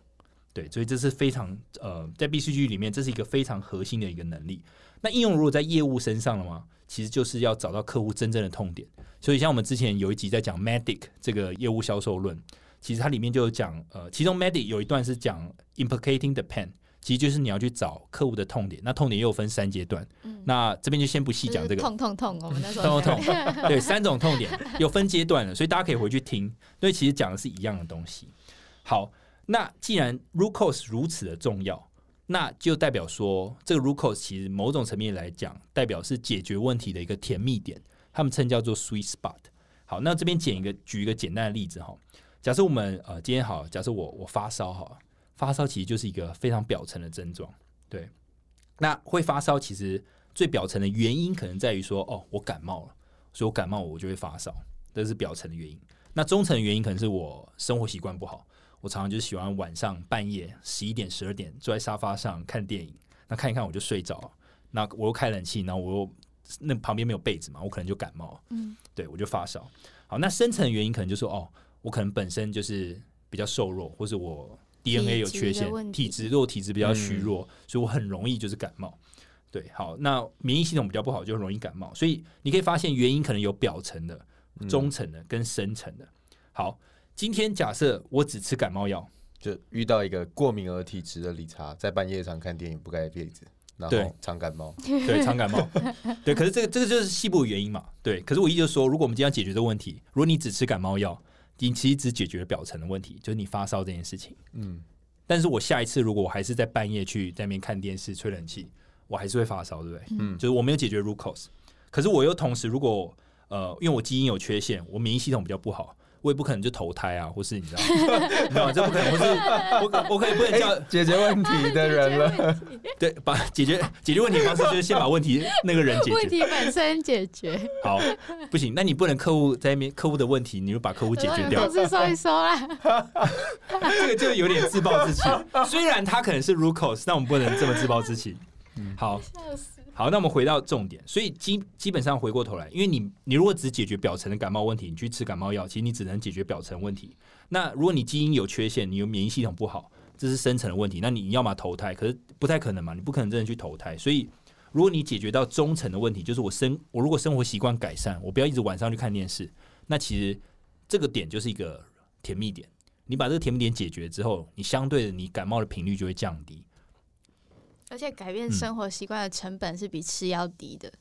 对，所以这是非常呃，在 BCG 里面，这是一个非常核心的一个能力。那应用如果在业务身上了吗？其实就是要找到客户真正的痛点。所以像我们之前有一集在讲 Medic 这个业务销售论，其实它里面就有讲，呃，其中 Medic 有一段是讲 implicating the pain，其实就是你要去找客户的痛点。那痛点又分三阶段，那这边就先不细讲这个。痛痛痛，我们那时候 痛痛痛，对，三种痛点有分阶段的，所以大家可以回去听，因为其实讲的是一样的东西。好，那既然 root cause 如此的重要，那就代表说，这个 rucose 其实某种层面来讲，代表是解决问题的一个甜蜜点，他们称叫做 sweet spot。好，那这边简一个举一个简单的例子哈，假设我们呃今天好，假设我我发烧哈，发烧其实就是一个非常表层的症状，对。那会发烧其实最表层的原因可能在于说，哦，我感冒了，所以我感冒我就会发烧，这是表层的原因。那中层的原因可能是我生活习惯不好，我常常就是喜欢晚上半夜十一点、十二点坐在沙发上看电影，那看一看我就睡着，那我又开冷气，然后我又那旁边没有被子嘛，我可能就感冒，嗯，对我就发烧。好，那深层的原因可能就是说哦，我可能本身就是比较瘦弱，或是我 DNA 有缺陷体质如果，体质弱，体质比较虚弱，所以我很容易就是感冒。对，好，那免疫系统比较不好，就容易感冒。所以你可以发现原因可能有表层的、中层的跟深层的。好，今天假设我只吃感冒药，就遇到一个过敏而体质的理查，在半夜常看电影不盖被子，然对后常感冒。对，常感冒，对，可是这个这个就是细部的原因嘛，对。可是我意思就是说，如果我们今天要解决这个问题，如果你只吃感冒药，你其实只解决了表层的问题，就是你发烧这件事情。嗯，但是我下一次如果我还是在半夜去在那边看电视、吹冷气，我还是会发烧，对不对？嗯就是我没有解决 root cause，可是我又同时如果呃，因为我基因有缺陷，我免疫系统比较不好。我也不可能就投胎啊，或是你知道，你知道？这不可能，或是我我可以不能叫解决问题的人了。对，把解决解决问题的方式就是先把问题那个人解决。问题本身解决，好，不行，那你不能客户在那边客户的问题，你就把客户解决掉同，事收一收啦。这个就有点自暴自弃。虽然他可能是 root cause，但我们不能这么自暴自弃。嗯好，笑死！好，那我们回到重点，所以基基本上回过头来，因为你你如果只解决表层的感冒问题，你去吃感冒药，其实你只能解决表层问题。那如果你基因有缺陷，你有免疫系统不好，这是深层的问题，那你要么投胎，可是不太可能嘛，你不可能真的去投胎。所以如果你解决到中层的问题，就是我生我如果生活习惯改善，我不要一直晚上去看电视，那其实这个点就是一个甜蜜点。你把这个甜蜜点解决之后，你相对的你感冒的频率就会降低。而且改变嗯生活习惯的成本是比吃药低的，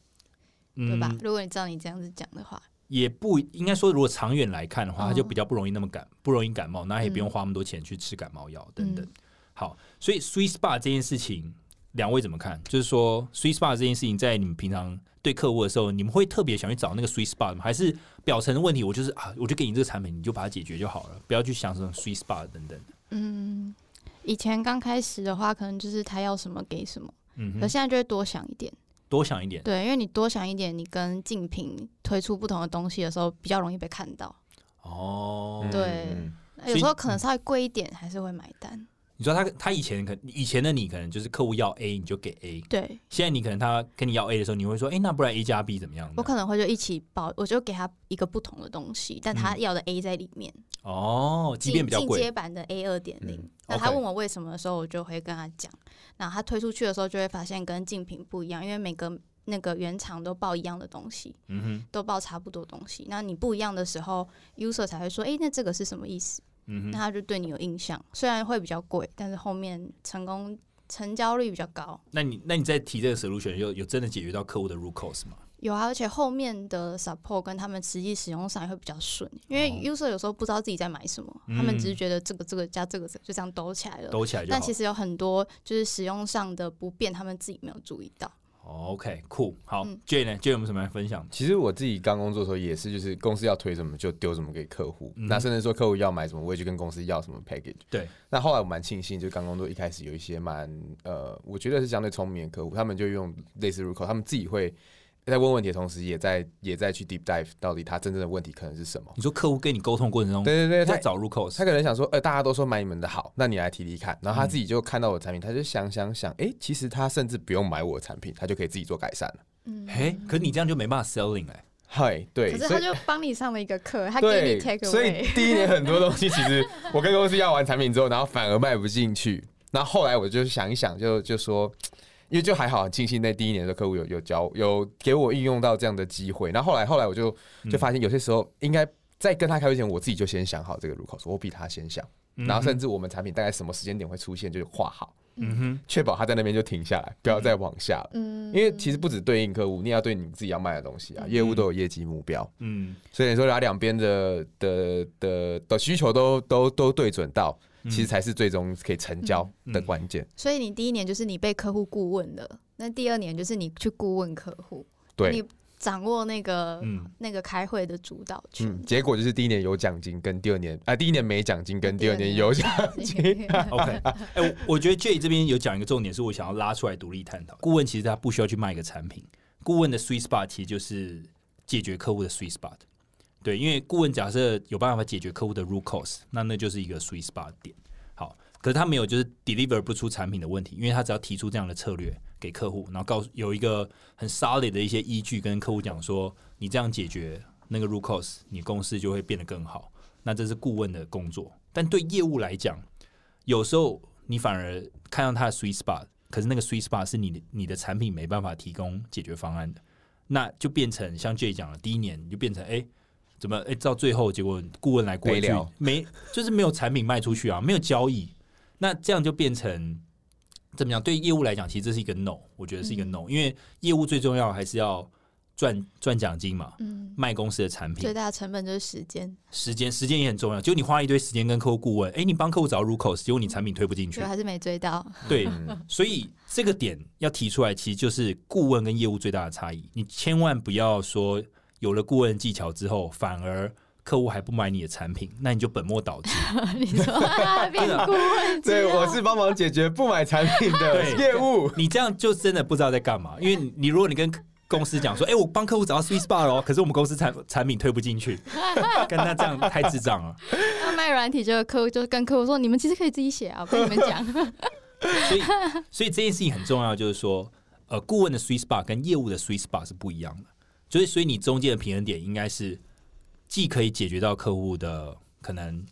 嗯对吧？如果你照你这样子讲的话，也不应该说，如果长远来看的话，哦它就比较不容易那么感不容易感冒，那也不用花那么多钱去吃感冒药等等。好，所以 sweet spot 这件事情，两位怎么看？就是说 sweet spot 这件事情，在你们平常对客户的时候，你们会特别想去找那个 sweet spot 吗？还是表层的问题，我就是啊，我就给你这个产品，你就把它解决就好了，不要去想什么 sweet spot 等等。嗯，以前刚开始的话，可能就是他要什么给什么，嗯哼，可现在就会多想一点。多想一点。对，因为你多想一点，你跟竞品推出不同的东西的时候，比较容易被看到。哦，对嗯有时候可能稍微贵一点，还是会买单。你说他他以前可以前的你可能就是客户要 A 你就给 A，对现在你可能他跟你要 A 的时候，你会说，哎、那不然 A 加 B 怎么样？我可能会就一起报，我就给他一个不同的东西，但他嗯要的 A 在里面，哦，即便比较贵进进阶，版的 A 二点零嗯。那他问我为什么的时候，我就会跟他讲。那他推出去的时候，就会发现跟竞品不一样，因为每个那个原厂都报一样的东西，嗯哼，都报差不多东西。那你不一样的时候，user 才会说，哎，那这个是什么意思？嗯，那他就对你有印象。虽然会比较贵，但是后面成功成交率比较高。那你那你在提这个 solution 有有真的解决到客户的 root cause 吗？有啊，而且后面的 support 跟他们实际使用上也会比较顺，因为哦 user 有时候不知道自己在买什么，他们只是觉得这个这个加这个这个就这样兜起来了。抖起来就但。其实有很多就是使用上的不便，他们自己没有注意到。哦 OK，酷，好嗯，J 呢？J 有没有什么来分享？其实我自己刚工作的时候也是，就是公司要推什么就丢什么给客户，嗯那甚至说客户要买什么，我也去跟公司要什么 package。对，那后来我蛮庆幸，就刚工作一开始有一些蛮呃，我觉得是相对聪明的客户，他们就用类似入口，他们自己会在问问题的同时，也在也在去 deep dive 到底他真正的问题可能是什么。你说客户跟你沟通过程中，对对对，他找入口，他可能想说，呃，大家都说买你们的好，那你来提提看。然后他嗯自己就看到我的产品，他就想想想，哎、其实他甚至不用买我的产品，他就可以自己做改善了。嗯，嘿，可你这样就没办法 selling 哎。嗨，对，可是他就帮你上了一个课，他给你 take，所以。第一年很多东西，其实我跟公司要完产品之后，然后反而卖不进去。那后后来我就想一想，就就说，因为就还好，很庆幸那第一年的客户有有教有给我运用到这样的机会。然后后来后来我就就发现，有些时候应该在跟他开会前，我自己就先想好这个入口，说我比他先想，然后甚至我们产品大概什么时间点会出现，就画好，嗯哼，确保他在那边就停下来，不要再往下了。嗯因为其实不止对应客户，你也要对你自己要卖的东西啊，业务都有业绩目标。嗯，所以你说把两边的的的的需求都都都对准到，嗯其实才是最终可以成交的关键。所以你第一年就是你被客户顾问的，那第二年就是你去顾问客户，对你，掌握那个、嗯那个开会的主导权。嗯，结果就是第一年有奖金，跟第二年啊、第一年没奖金，跟第二年有奖金。OK，哎、我我觉得 J 这边有讲一个重点，是我想要拉出来独立探讨。顾问其实他不需要去卖一个产品，顾问的 sweet spot 其实就是解决客户的 sweet spot。对，因为顾问假设有办法解决客户的 root cause，那那就是一个 sweet spot 点。好，可是他没有就是 deliver 不出产品的问题，因为他只要提出这样的策略给客户，然后告诉有一个很 solid 的一些依据，跟客户讲说，你这样解决那个 root cause，你公司就会变得更好。那这是顾问的工作，但对业务来讲，有时候你反而看到他的 sweet spot，可是那个 sweet spot 是你的你的产品没办法提供解决方案的，那就变成像 J 讲的，第一年你就变成哎、诶怎么哎、诶到最后结果顾问来过去没就是没有产品卖出去啊，没有交易，那这样就变成怎么样？对业务来讲，其实这是一个 no，我觉得是一个 no，、因为业务最重要还是要赚赚奖金嘛，嗯，卖公司的产品最，大的成本就是时间，时间时间也很重要。结果你花一堆时间跟客户顾问，哎、你帮客户找入口，结果你产品推不进去，还是没追到。对，嗯所以这个点要提出来，其实就是顾问跟业务最大的差异。你千万不要说有了顾问技巧之后，反而客户还不买你的产品，那你就本末倒置。你说啊变顾问对，我是帮忙解决不买产品的业务。你这样就真的不知道在干嘛，因为你你如果你跟公司讲说，哎、我帮客户找到 sweet spot 哦，可是我们公司产产品推不进去，跟他这样太智障了。那卖软体，就有客户就跟客户说，你们其实可以自己写啊，我跟你们讲。所以，所以这件事情很重要，就是说，呃，顾问的 sweet spot 跟业务的 sweet spot 是不一样的。所以，所以你中间的平衡点应该是既可以解决到客户的可能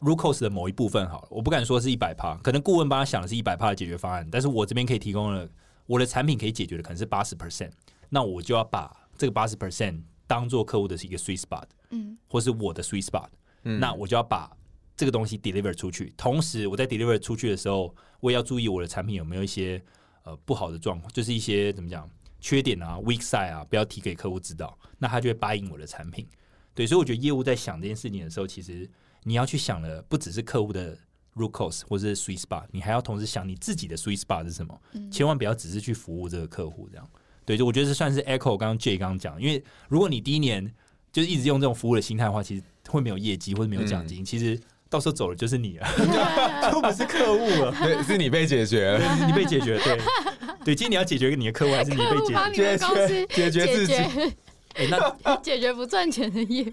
root cause 的某一部分好了，我不敢说是一百趴，可能顾问帮他想的是一百趴的解决方案，但是我这边可以提供了我的产品可以解决的可能是八十 percent，那我就要把这个八十 percent 当做客户的是一个 sweet spot，嗯，或是我的 sweet spot，嗯那我就要把这个东西 deliver 出去。同时，我在 deliver 出去的时候，我也要注意我的产品有没有一些呃不好的状况，就是一些怎么讲缺点啊、weak side 啊，不要提给客户知道，那他就会答应我的产品。对，所以我觉得业务在想这件事情的时候，其实你要去想的不只是客户的 root cause 或者是 sweet spot，你还要同时想你自己的 sweet spot 是什么。嗯千万不要只是去服务这个客户这样。对，就我觉得这算是 echo 刚刚 J 刚刚讲，因为如果你第一年就是一直用这种服务的心态的话，其实会没有业绩或者没有奖金，其实到时候走了就是你了，就不是客户了。对，是你被解决了，你被解决，对对，今天你要解决你的客户，还是你被解决？解决自己解决哎、那 解决不赚钱的业务，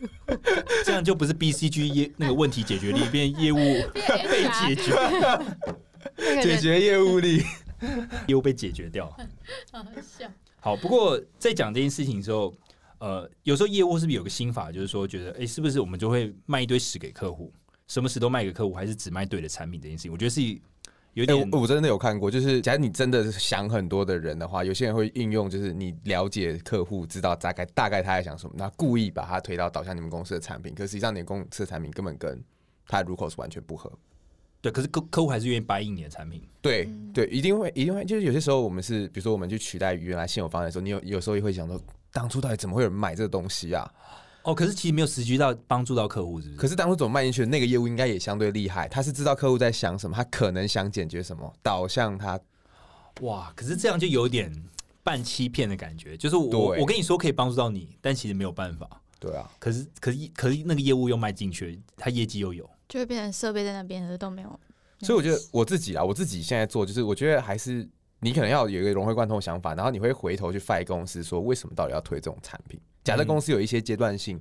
这样就不是 BCG 业那个问题解决力，变业务被解决，解决业务力。业务被解决掉。好笑。好，不过在讲这件事情的时候，呃，有时候业务是不是有个心法，就是说觉得，哎、是不是我们就会卖一堆屎给客户，什么事都卖给客户，还是只卖对的产品这件事情？我觉得是有哎、点、我我真的有看过，就是假如你真的是想很多的人的话，有些人会运用，就是你了解客户，知道大概大概他在想什么，那故意把他推到导向你们公司的产品，可实际上你们公司的产品根本跟他的入口是完全不合。对，可是客客户还是愿意 buy 你的产品。对、嗯对，一定会一定会，就是有些时候我们是，比如说我们去取代原来现有方案的时候，你有有时候也会想说，当初到底怎么会有人买这个东西啊？哦，可是其实没有实际到帮助到客户，是不是？可是当初怎么卖进去的那个业务应该也相对厉害，他是知道客户在想什么，他可能想解决什么，导向他哇，可是这样就有点半欺骗的感觉，就是我我跟你说可以帮助到你，但其实没有办法。对啊，可是可是可是那个业务又卖进去，他业绩又有，就会变成设备在那边，可是都没有。所以我觉得我自己啊，我自己现在做就是，我觉得还是你可能要有一个融会贯通的想法，然后你会回头去 fight 公司说为什么到底要推这种产品。假设公司有一些阶段性，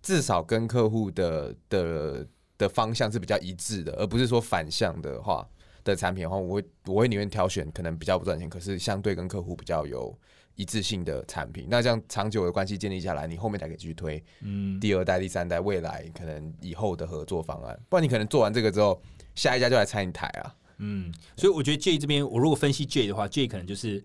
至少跟客户的的的方向是比较一致的，而不是说反向的话的产品的话，我会我会宁愿挑选可能比较不赚钱，可是相对跟客户比较有一致性的产品。那这样长久的关系建立下来，你后面才可以继续推嗯，第二代、第三代，未来可能以后的合作方案。不然你可能做完这个之后，下一家就来拆你台啊。嗯，所以我觉得 J 这边，我如果分析 J 的话，J 可能就是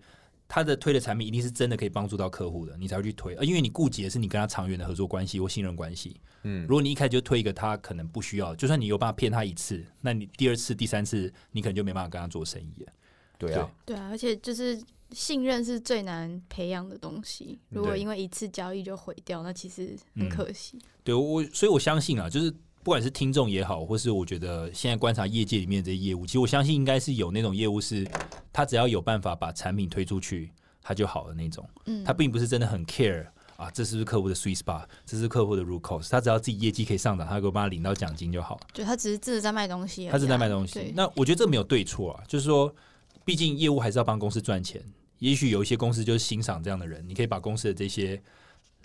他的推的产品一定是真的可以帮助到客户的，你才会去推，呃因为你顾及的是你跟他长远的合作关系或信任关系。嗯如，果你一开始就推一个他可能不需要，就算你有办法骗他一次，那你第二次、第三次，你可能就没办法跟他做生意了。对啊，对啊，而且就是信任是最难培养的东西。如果因为一次交易就毁掉，那其实很可惜。对我，所以我相信啊，就是不管是听众也好，或是我觉得现在观察业界里面的这些业务，其实我相信应该是有那种业务是，他只要有办法把产品推出去，他就好了那种。嗯，他并不是真的很 care 啊，这是不是客户的 sweet spot，这是客户的 root cause，他只要自己业绩可以上涨，他给我帮他领到奖金就好了。就他只是真的在卖东西啊，他是在卖东西。那我觉得这没有对错啊，就是说，毕竟业务还是要帮公司赚钱。也许有一些公司就是欣赏这样的人，你可以把公司的这些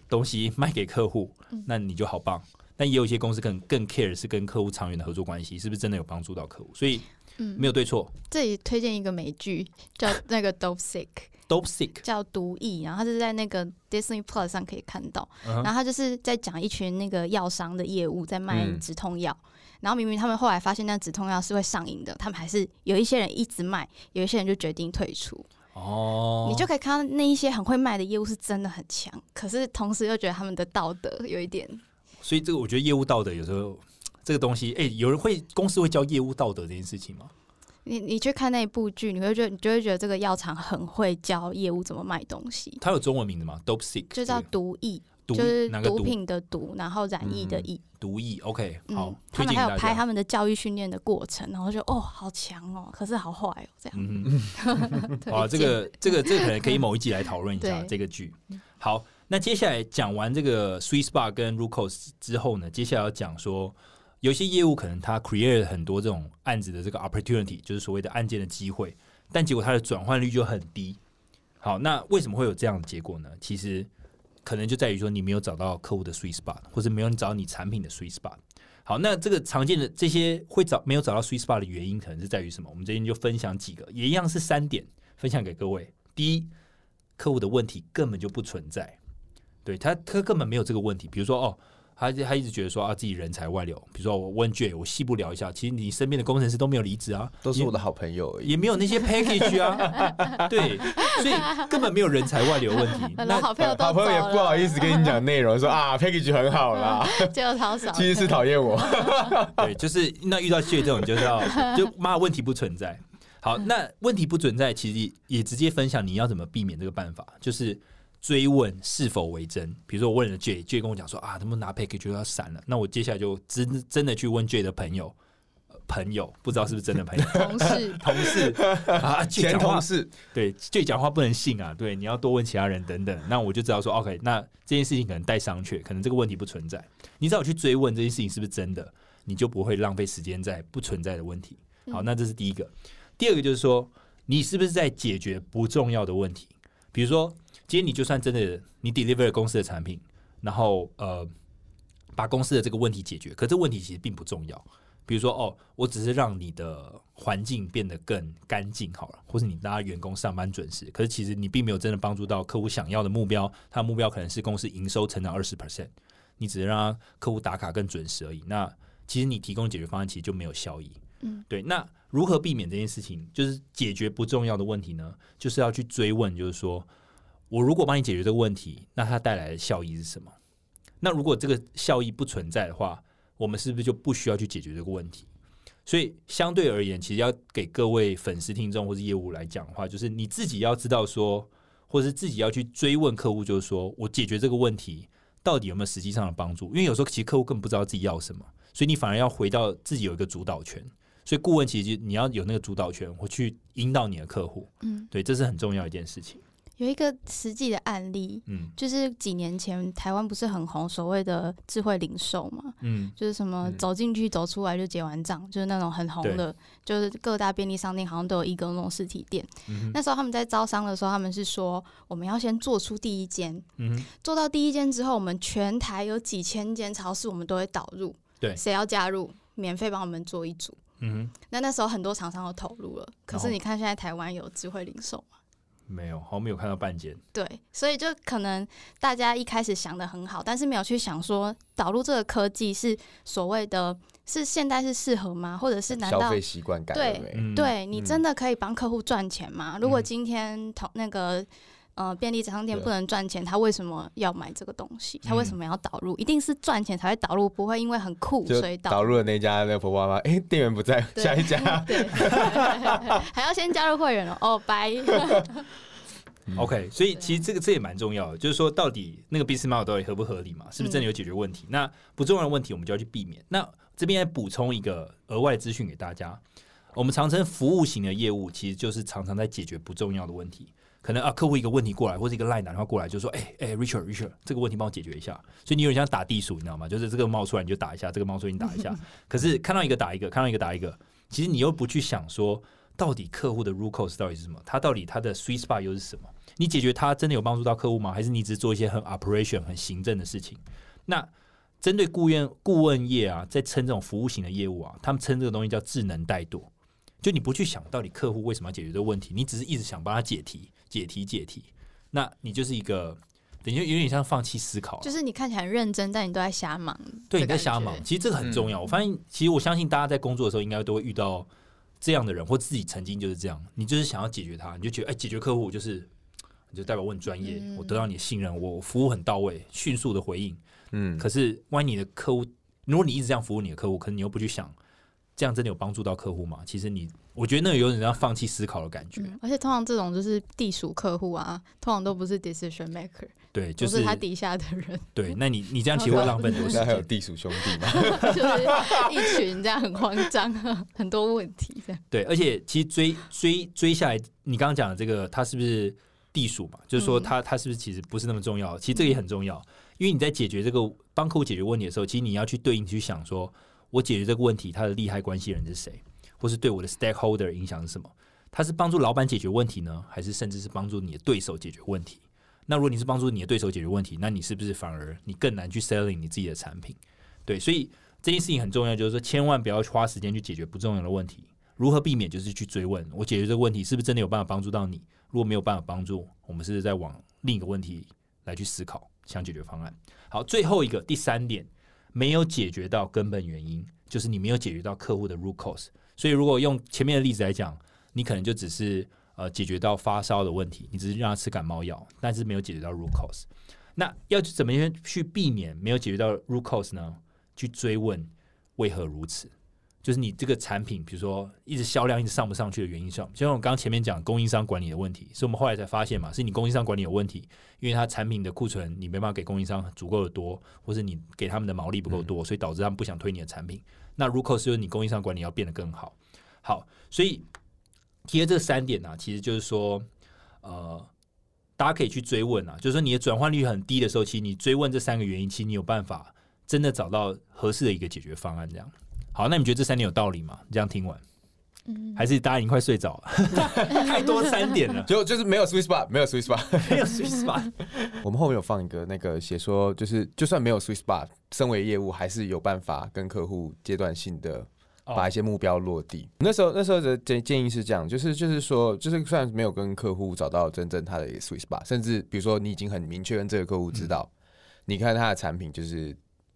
东西卖给客户，嗯那你就好棒。但也有一些公司更更 care 是跟客户长远的合作关系，是不是真的有帮助到客户？所以嗯，没有对错。这里推荐一个美剧，叫 那个 Dope Sick，Dope sick，叫毒液，然后它是在那个 Disney Plus 上可以看到。然后他就是在讲一群那个药商的业务在卖嗯止痛药，然后明明他们后来发现那止痛药是会上瘾的，他们还是有一些人一直卖，有一些人就决定退出。哦，你就可以看到那一些很会卖的业务是真的很强，可是同时又觉得他们的道德有一点，所以这个我觉得业务道德有时候这个东西，哎、有人会公司会教业务道德这件事情吗？你你去看那一部剧，你会觉得你就会觉得这个药厂很会教业务怎么卖东西，它有中文名字吗？Dope sick 就叫毒液，毒就是毒毒品的毒，然后染疫的疫。毒液？OK，好，嗯，他们还有。拍他们的教育训练的过程，然后就哦，好强哦，可是好坏哦，这样。嗯好，这荐个这个这个可能可以某一集来讨论一下 对这个剧。好，那接下来讲完这个 Sweet Spot 跟 Rucos 之后呢，接下来要讲说，有些业务可能它 create 很多这种案子的这个 opportunity，就是所谓的案件的机会，但结果它的转换率就很低。好，那为什么会有这样的结果呢？其实可能就在于说你没有找到客户的 sweet spot，或者没有找你产品的 sweet spot。好，那这个常见的这些会找没有找到 sweet spot 的原因，可能是在于什么？我们这边就分享几个，也一样是三点，分享给各位。第一，客户的问题根本就不存在，对他他根本没有这个问题。比如说哦，他他一直觉得说啊自己人才外流，比如说我问卷我细部聊一下，其实你身边的工程师都没有离职啊，都是我的好朋友而已。也没有那些 package 啊，对，所以根本没有人才外流问题。那好朋友都好朋友也不好意思，跟你讲内容，说啊 package 很好啦，就超少。其实是讨厌我。对，就是那遇到 J 这种，你就知道，就妈问题不存在。好，那问题不存在，其实也直接分享你要怎么避免这个办法，就是追问是否为真。比如说我问了 J，J 跟我讲说啊，能不能拿 package 就要闪了，那我接下来就真真的去问 J 的朋友，呃朋友不知道是不是真的朋友，同事 同事啊前同事对，J 讲话不能信啊，对，你要多问其他人等等。那我就知道说，OK，那这件事情可能带商榷，可能这个问题不存在。你只要去追问这件事情是不是真的，你就不会浪费时间在不存在的问题。好，嗯那这是第一个。第二个就是说，你是不是在解决不重要的问题？比如说，今天你就算真的你 deliver 了公司的产品，然后呃，把公司的这个问题解决，可这问题其实并不重要。比如说，哦，我只是让你的环境变得更干净好了，或是你大家员工上班准时，可是其实你并没有真的帮助到客户想要的目标。他的目标可能是公司营收成长二十 percent，你只是让客户打卡更准时而已。那其实你提供的解决方案其实就没有效益。嗯，对。那如何避免这件事情？就是解决不重要的问题呢？就是要去追问，就是说我如果帮你解决这个问题，那它带来的效益是什么？那如果这个效益不存在的话，我们是不是就不需要去解决这个问题？所以相对而言，其实要给各位粉丝、听众或是业务来讲的话，就是你自己要知道说，或者是自己要去追问客户，就是说我解决这个问题到底有没有实际上的帮助？因为有时候其实客户根本不知道自己要什么，所以你反而要回到自己有一个主导权。所以顾问其实就你要有那个主导权，我去引导你的客户。嗯，对，这是很重要一件事情。有一个实际的案例，嗯就是几年前台湾不是很红所谓的智慧零售嘛，嗯就是什么嗯走进去走出来就结完账，就是那种很红的，就是各大便利商店好像都有一个那种实体店。嗯那时候他们在招商的时候，他们是说我们要先做出第一间，嗯做到第一间之后，我们全台有几千间超市，我们都会导入，对谁要加入，免费帮我们做一组。嗯那那时候很多厂商都投入了，可是你看现在台湾有智慧零售嘛？哼，没有，好像没有看到半件。对，所以就可能大家一开始想的很好，但是没有去想说导入这个科技是所谓的是现代是适合吗？或者是难道消费习惯改了对没？嗯，对你嗯真的可以帮客户赚钱吗？如果嗯今天同那个呃便利商店不能赚钱，他为什么要买这个东西？他为嗯什么要导入？一定是赚钱才会导入，不会因为很酷所以导入了那家那个婆婆妈妈，哎，店员不在，下一家。对，还要先加入会员哦。哦，拜。OK，所以其实这个这也蛮重要的，就是说到底那个 business model 到底合不合理嘛？是不是真的有解决问题？那不重要的问题我们就要去避免。那这边来补充一个额外资讯给大家，我们常称服务型的业务，其实就是常常在解决不重要的问题。可能啊，客户一个问题过来，或者一个 line 打电话过来，就说：“哎、哎、r i c h a r d Richard，这个问题帮我解决一下。”所以你有点像打地鼠，你知道吗？就是这个冒出来你就打一下，这个冒出来你打一下。可是看到一个打一个，看到一个打一个，其实你又不去想说，到底客户的 root cause 到底是什么？他到底他的 sweet spot 又是什么？你解决他真的有帮助到客户吗？还是你只是做一些很 operation 很行政的事情？那针对顾问顾问业啊，在称这种服务型的业务啊，他们称这个东西叫智能怠惰。就你不去想到底客户为什么要解决这个问题，你只是一直想帮他解题、解题、解题，那你就是一个等于有点像放弃思考啊、就是你看起来很认真，但你都在瞎忙。对，你在瞎忙。其实这个很重要。我发现，其实我相信大家在工作的时候，应该都会遇到这样的人，或自己曾经就是这样。你就是想要解决他，你就觉得哎，解决客户就是，你就代表我很专业，嗯我得到你的信任，我服务很到位，迅速的回应。嗯，可是，万一你的客户，如果你一直这样服务你的客户，可能你又不去想，这样真的有帮助到客户吗？其实你，我觉得那有点像放弃思考的感觉。嗯，而且通常这种就是地属客户啊，通常都不是 decision maker，对，就都是他底下的人，对。那你你这样其实会浪费很多时间还有。地属兄弟吗？就是一群这样很慌张，很多问题这样。对，而且其实追追追下来，你刚刚讲的这个，他是不是地属嘛？就是说嗯它它是不是其实不是那么重要？其实这个也很重要，因为你在解决这个帮客户解决问题的时候，其实你要去对应去想说，我解决这个问题，它的利害关系人是谁，或是对我的 stakeholder 影响是什么？它是帮助老板解决问题呢，还是甚至是帮助你的对手解决问题？那如果你是帮助你的对手解决问题，那你是不是反而你更难去 selling 你自己的产品？对，所以这件事情很重要，就是说千万不要花时间去解决不重要的问题。如何避免？就是去追问，我解决这个问题是不是真的有办法帮助到你？如果没有办法帮助，我们是在往另一个问题来去思考，想解决方案。好，最后一个第三点，没有解决到根本原因，就是你没有解决到客户的 root cause。所以，如果用前面的例子来讲，你可能就只是呃解决到发烧的问题，你只是让他吃感冒药，但是没有解决到 root cause。那要怎么样去避免没有解决到 root cause 呢？去追问为何如此，就是你这个产品，比如说一直销量一直上不上去的原因上，就像我刚刚前面讲供应商管理的问题，是我们后来才发现嘛，是你供应商管理有问题，因为它产品的库存你没办法给供应商足够的多，或是你给他们的毛利不够多，所以导致他们不想推你的产品。那 root cause 就是你供应商管理要变得更好。好，所以提的这三点呢、其实就是说，呃，大家可以去追问啊，就是说你的转换率很低的时候，其实你追问这三个原因，其实你有办法真的找到合适的一个解决方案。这样，好，那你觉得这三点有道理吗？这样听完，嗯，还是大家已经快睡着了？太多三点了，就就是没有 Swiss spot，没有 Swiss spot。没有 sweet spot。我们后面有放一个那个写说，就是就算没有 Swiss spot，身为业务还是有办法跟客户阶段性的把一些目标落地。那时候那时候的建建议是这样，就是就是说，就是虽然没有跟客户找到真正他的 Swiss spot，甚至比如说你已经很明确跟这个客户知道，你看他的产品就是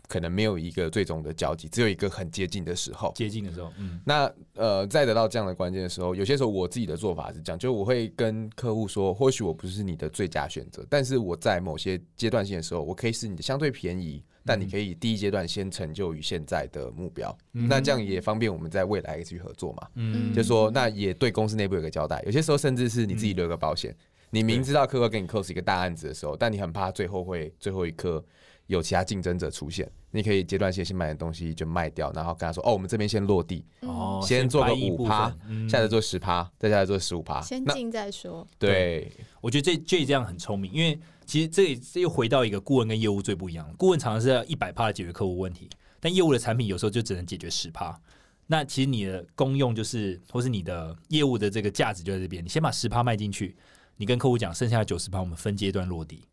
可能没有一个最终的交集，只有一个很接近的时候。接近的时候，嗯，那呃，在得到这样的关键的时候，有些时候我自己的做法是这样，就我会跟客户说，或许我不是你的最佳选择，但是我在某些阶段性的时候，我可以使你的相对便宜，但你可以第一阶段先成就于现在的目标，嗯。那这样也方便我们在未来去合作嘛。嗯。就说那也对公司内部有个交代，有些时候甚至是你自己留个保险。你明知道客户要给你 close 一个大案子的时候，但你很怕最后会最后一刻有其他竞争者出现，你可以阶段性先买点东西就卖掉，然后跟他说：“哦，我们这边先落地，哦，先做个五趴，嗯下来做十趴，再下来做十五趴。”先进再说。对，我觉得这这这样很聪明，因为其实这这又回到一个顾问跟业务最不一样。顾问常常是要一百趴的解决客户问题，但业务的产品有时候就只能解决十趴。那其实你的功用就是，或是你的业务的这个价值就在这边。你先把十趴卖进去，你跟客户讲，剩下的九十趴我们分阶段落地。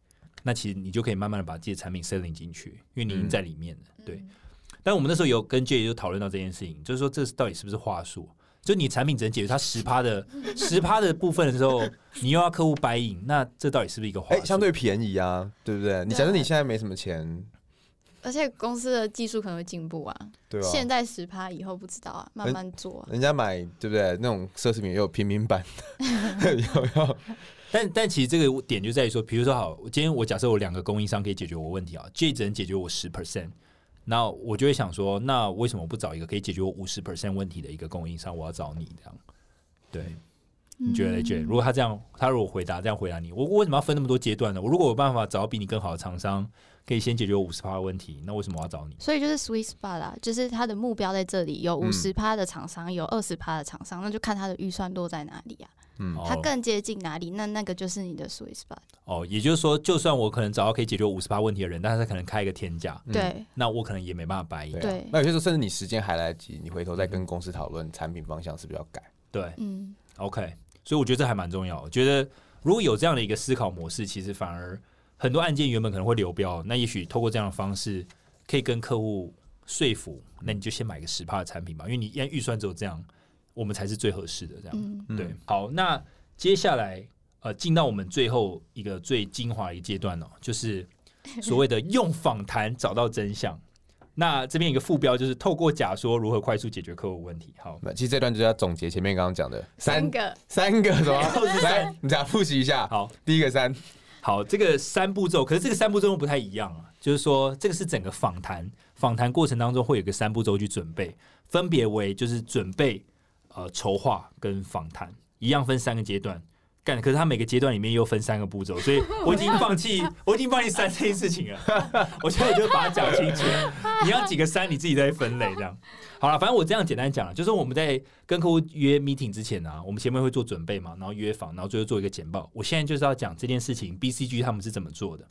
那其实你就可以慢慢的把自己的产品 selling 进去，因为你已经在里面了。对。但我们那时候有跟 J 就讨论到这件事情，就是说这到底是不是话术？就你产品只能解决它 十趴的十趴的部分的时候，你又要客户白银，那这到底是不是一个话？相对便宜啊，对不对？你假设你现在没什么钱，而且公司的技术可能会进步啊，对吧？现在十趴，以后不知道啊，慢慢做啊。人家买对不对？那种奢侈品也有平民版的，有有但但其实这个点就在于说，比如说好，今天我假设我两个供应商可以解决我问题啊，J 只能解决我十 percent，那我就会想说，那为什么不找一个可以解决我五十 percent 问题的一个供应商？我要找你这样，对。你觉得嘞，J？如果他这样，他如果回答这样回答你，我我为什么要分那么多阶段呢？我如果有办法找到比你更好的厂商，可以先解决我五十趴的问题，那为什么我要找你？所以就是 sweet spot 啦，就是他的目标在这里，有嗯五十趴的厂商，有二十趴的厂商，那就看他的预算落在哪里啊，嗯它更接近哪里，那那个就是你的 sweet spot。哦，也就是说，就算我可能找到可以解决五十趴问题的人，但是他可能开一个天价，嗯对那我可能也没办法白赢对。那有些时候甚至你时间还来得及，你回头再跟公司讨论产品方向是不是要改？对，嗯，OK，所以我觉得这还蛮重要。我觉得如果有这样的一个思考模式，其实反而很多案件原本可能会流标，那也许透过这样的方式，可以跟客户说服，那你就先买个十趴的产品吧，因为你因为预算只有这样，我们才是最合适的这样。对，好，那接下来呃，进到我们最后一个最精华的一个阶段哦，就是所谓的用访谈找到真相。那这边一个副标就是透过假说如何快速解决客户问题。好，那其实这段就是要总结前面刚刚讲的三个三个什么 又是？三来，你再复习一下。好，第一个三，好，这个三步骤，可是这个三步骤不太一样啊，就是说这个是整个访谈，访谈过程当中会有个三步骤去准备，分别为就是准备、呃筹划跟访谈，一样分三个阶段。干，可是它每个阶段里面又分三个步骤，所以我已经放弃，我已经放弃删这件事情了。我现在就把它讲清楚，你要几个三，你自己再分类这样。好了，反正我这样简单讲了，就是我们在跟客户约 meeting 之前啊，我们前面会做准备嘛，然后约访，然后最后做一个简报。我现在就是要讲这件事情，BCG 他们是怎么做的。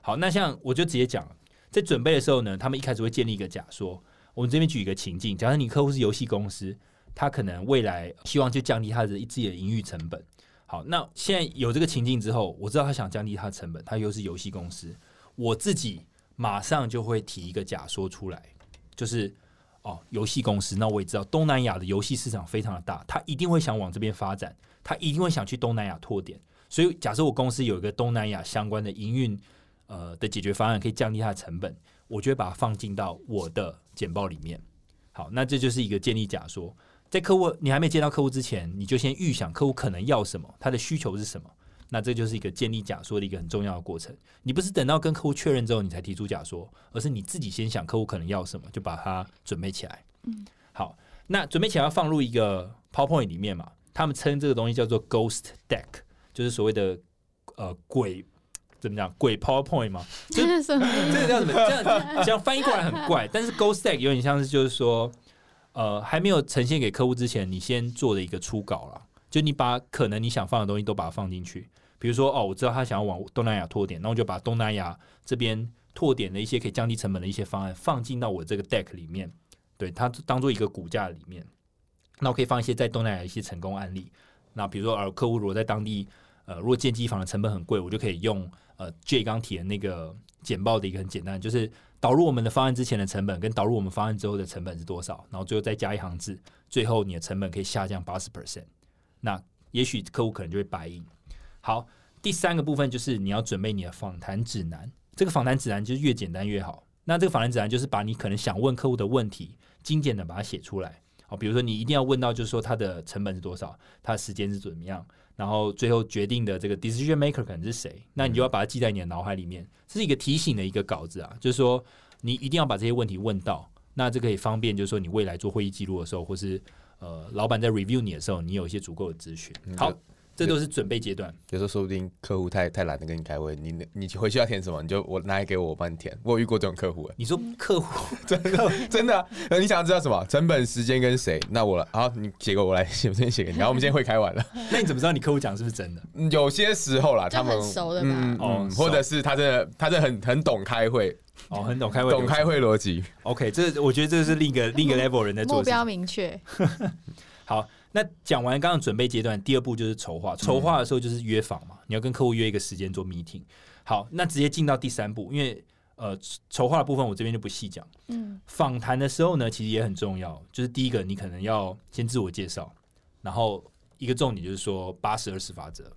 好，那像我就直接讲，在准备的时候呢，他们一开始会建立一个假说。我们这边举一个情境，假设你客户是游戏公司，他可能未来希望就降低他的自己的营运成本。好，那现在有这个情境之后，我知道他想降低他的成本，他又是游戏公司，我自己马上就会提一个假说出来，就是哦，游戏公司，那我也知道东南亚的游戏市场非常的大，他一定会想往这边发展，他一定会想去东南亚拓点。所以，假设我公司有一个东南亚相关的营运呃的解决方案，可以降低它的成本，我就会把它放进到我的简报里面。好，那这就是一个建立假说。在客户你还没见到客户之前，你就先预想客户可能要什么，他的需求是什么。那这就是一个建立假说的一个很重要的过程。你不是等到跟客户确认之后你才提出假说，而是你自己先想客户可能要什么，就把它准备起来。嗯，好，那准备起来要放入一个 PowerPoint 里面嘛？他们称这个东西叫做 Ghost Deck，就是所谓的呃鬼怎么讲鬼 PowerPoint 嘛？就 这是什么？这个叫什么？这样这样翻译过来很怪，但是 Ghost Deck 有点像是就是说，呃，还没有呈现给客户之前，你先做的一个初稿了，就你把可能你想放的东西都把它放进去。比如说，哦，我知道他想要往东南亚拓点，那我就把东南亚这边拓点的一些可以降低成本的一些方案放进到我这个 deck 里面，对它当做一个骨架里面。那我可以放一些在东南亚一些成功案例。那比如说，呃，客户如果在当地，呃，如果建机房的成本很贵，我就可以用呃 J 刚提的那个简报的一个很简单，就是导入我们的方案之前的成本跟导入我们方案之后的成本是多少，然后最后再加一行字，最后你的成本可以下降八十 percent。那也许客户可能就会白印。好，第三个部分就是你要准备你的访谈指南。这个访谈指南就是越简单越好。那这个访谈指南就是把你可能想问客户的问题，精简的把它写出来。好，比如说你一定要问到，就是说它的成本是多少，它的时间是怎么样，然后最后决定的这个 decision maker 可能是谁，那你就要把它记在你的脑海里面。这是一个提醒的一个稿子啊，就是说你一定要把这些问题问到。那这可以方便，就是说你未来做会议记录的时候，或是呃老板在 review 你的时候，你有一些足够的资讯。好，这都是准备阶段。有时候说不定客户太太懒得跟你开会，你你回去要填什么，你就我拿来给我，我帮你填。我有遇过这种客户，你说客户 真的真的你想要知道什么成本、时间跟谁？那我来，好，你写给我来写，我先写给你。然后我们今天会开完了。那你怎么知道你客户讲的是不是真的？嗯有些时候啦，他们很熟的嘛嗯哦嗯，或者是他真的他真的很很懂开会，哦，很懂开会，懂开。会逻辑。OK，这我觉得这是另一个另一个 level 人在做目标。明确，好，那讲完刚刚准备阶段，第二步就是筹划。筹划的时候就是约访嘛，你要跟客户约一个时间做 meeting。好，那直接进到第三步，因为呃筹划的部分我这边就不细讲。嗯访谈的时候呢，其实也很重要，就是第一个你可能要先自我介绍，然后一个重点就是说八十二十法则，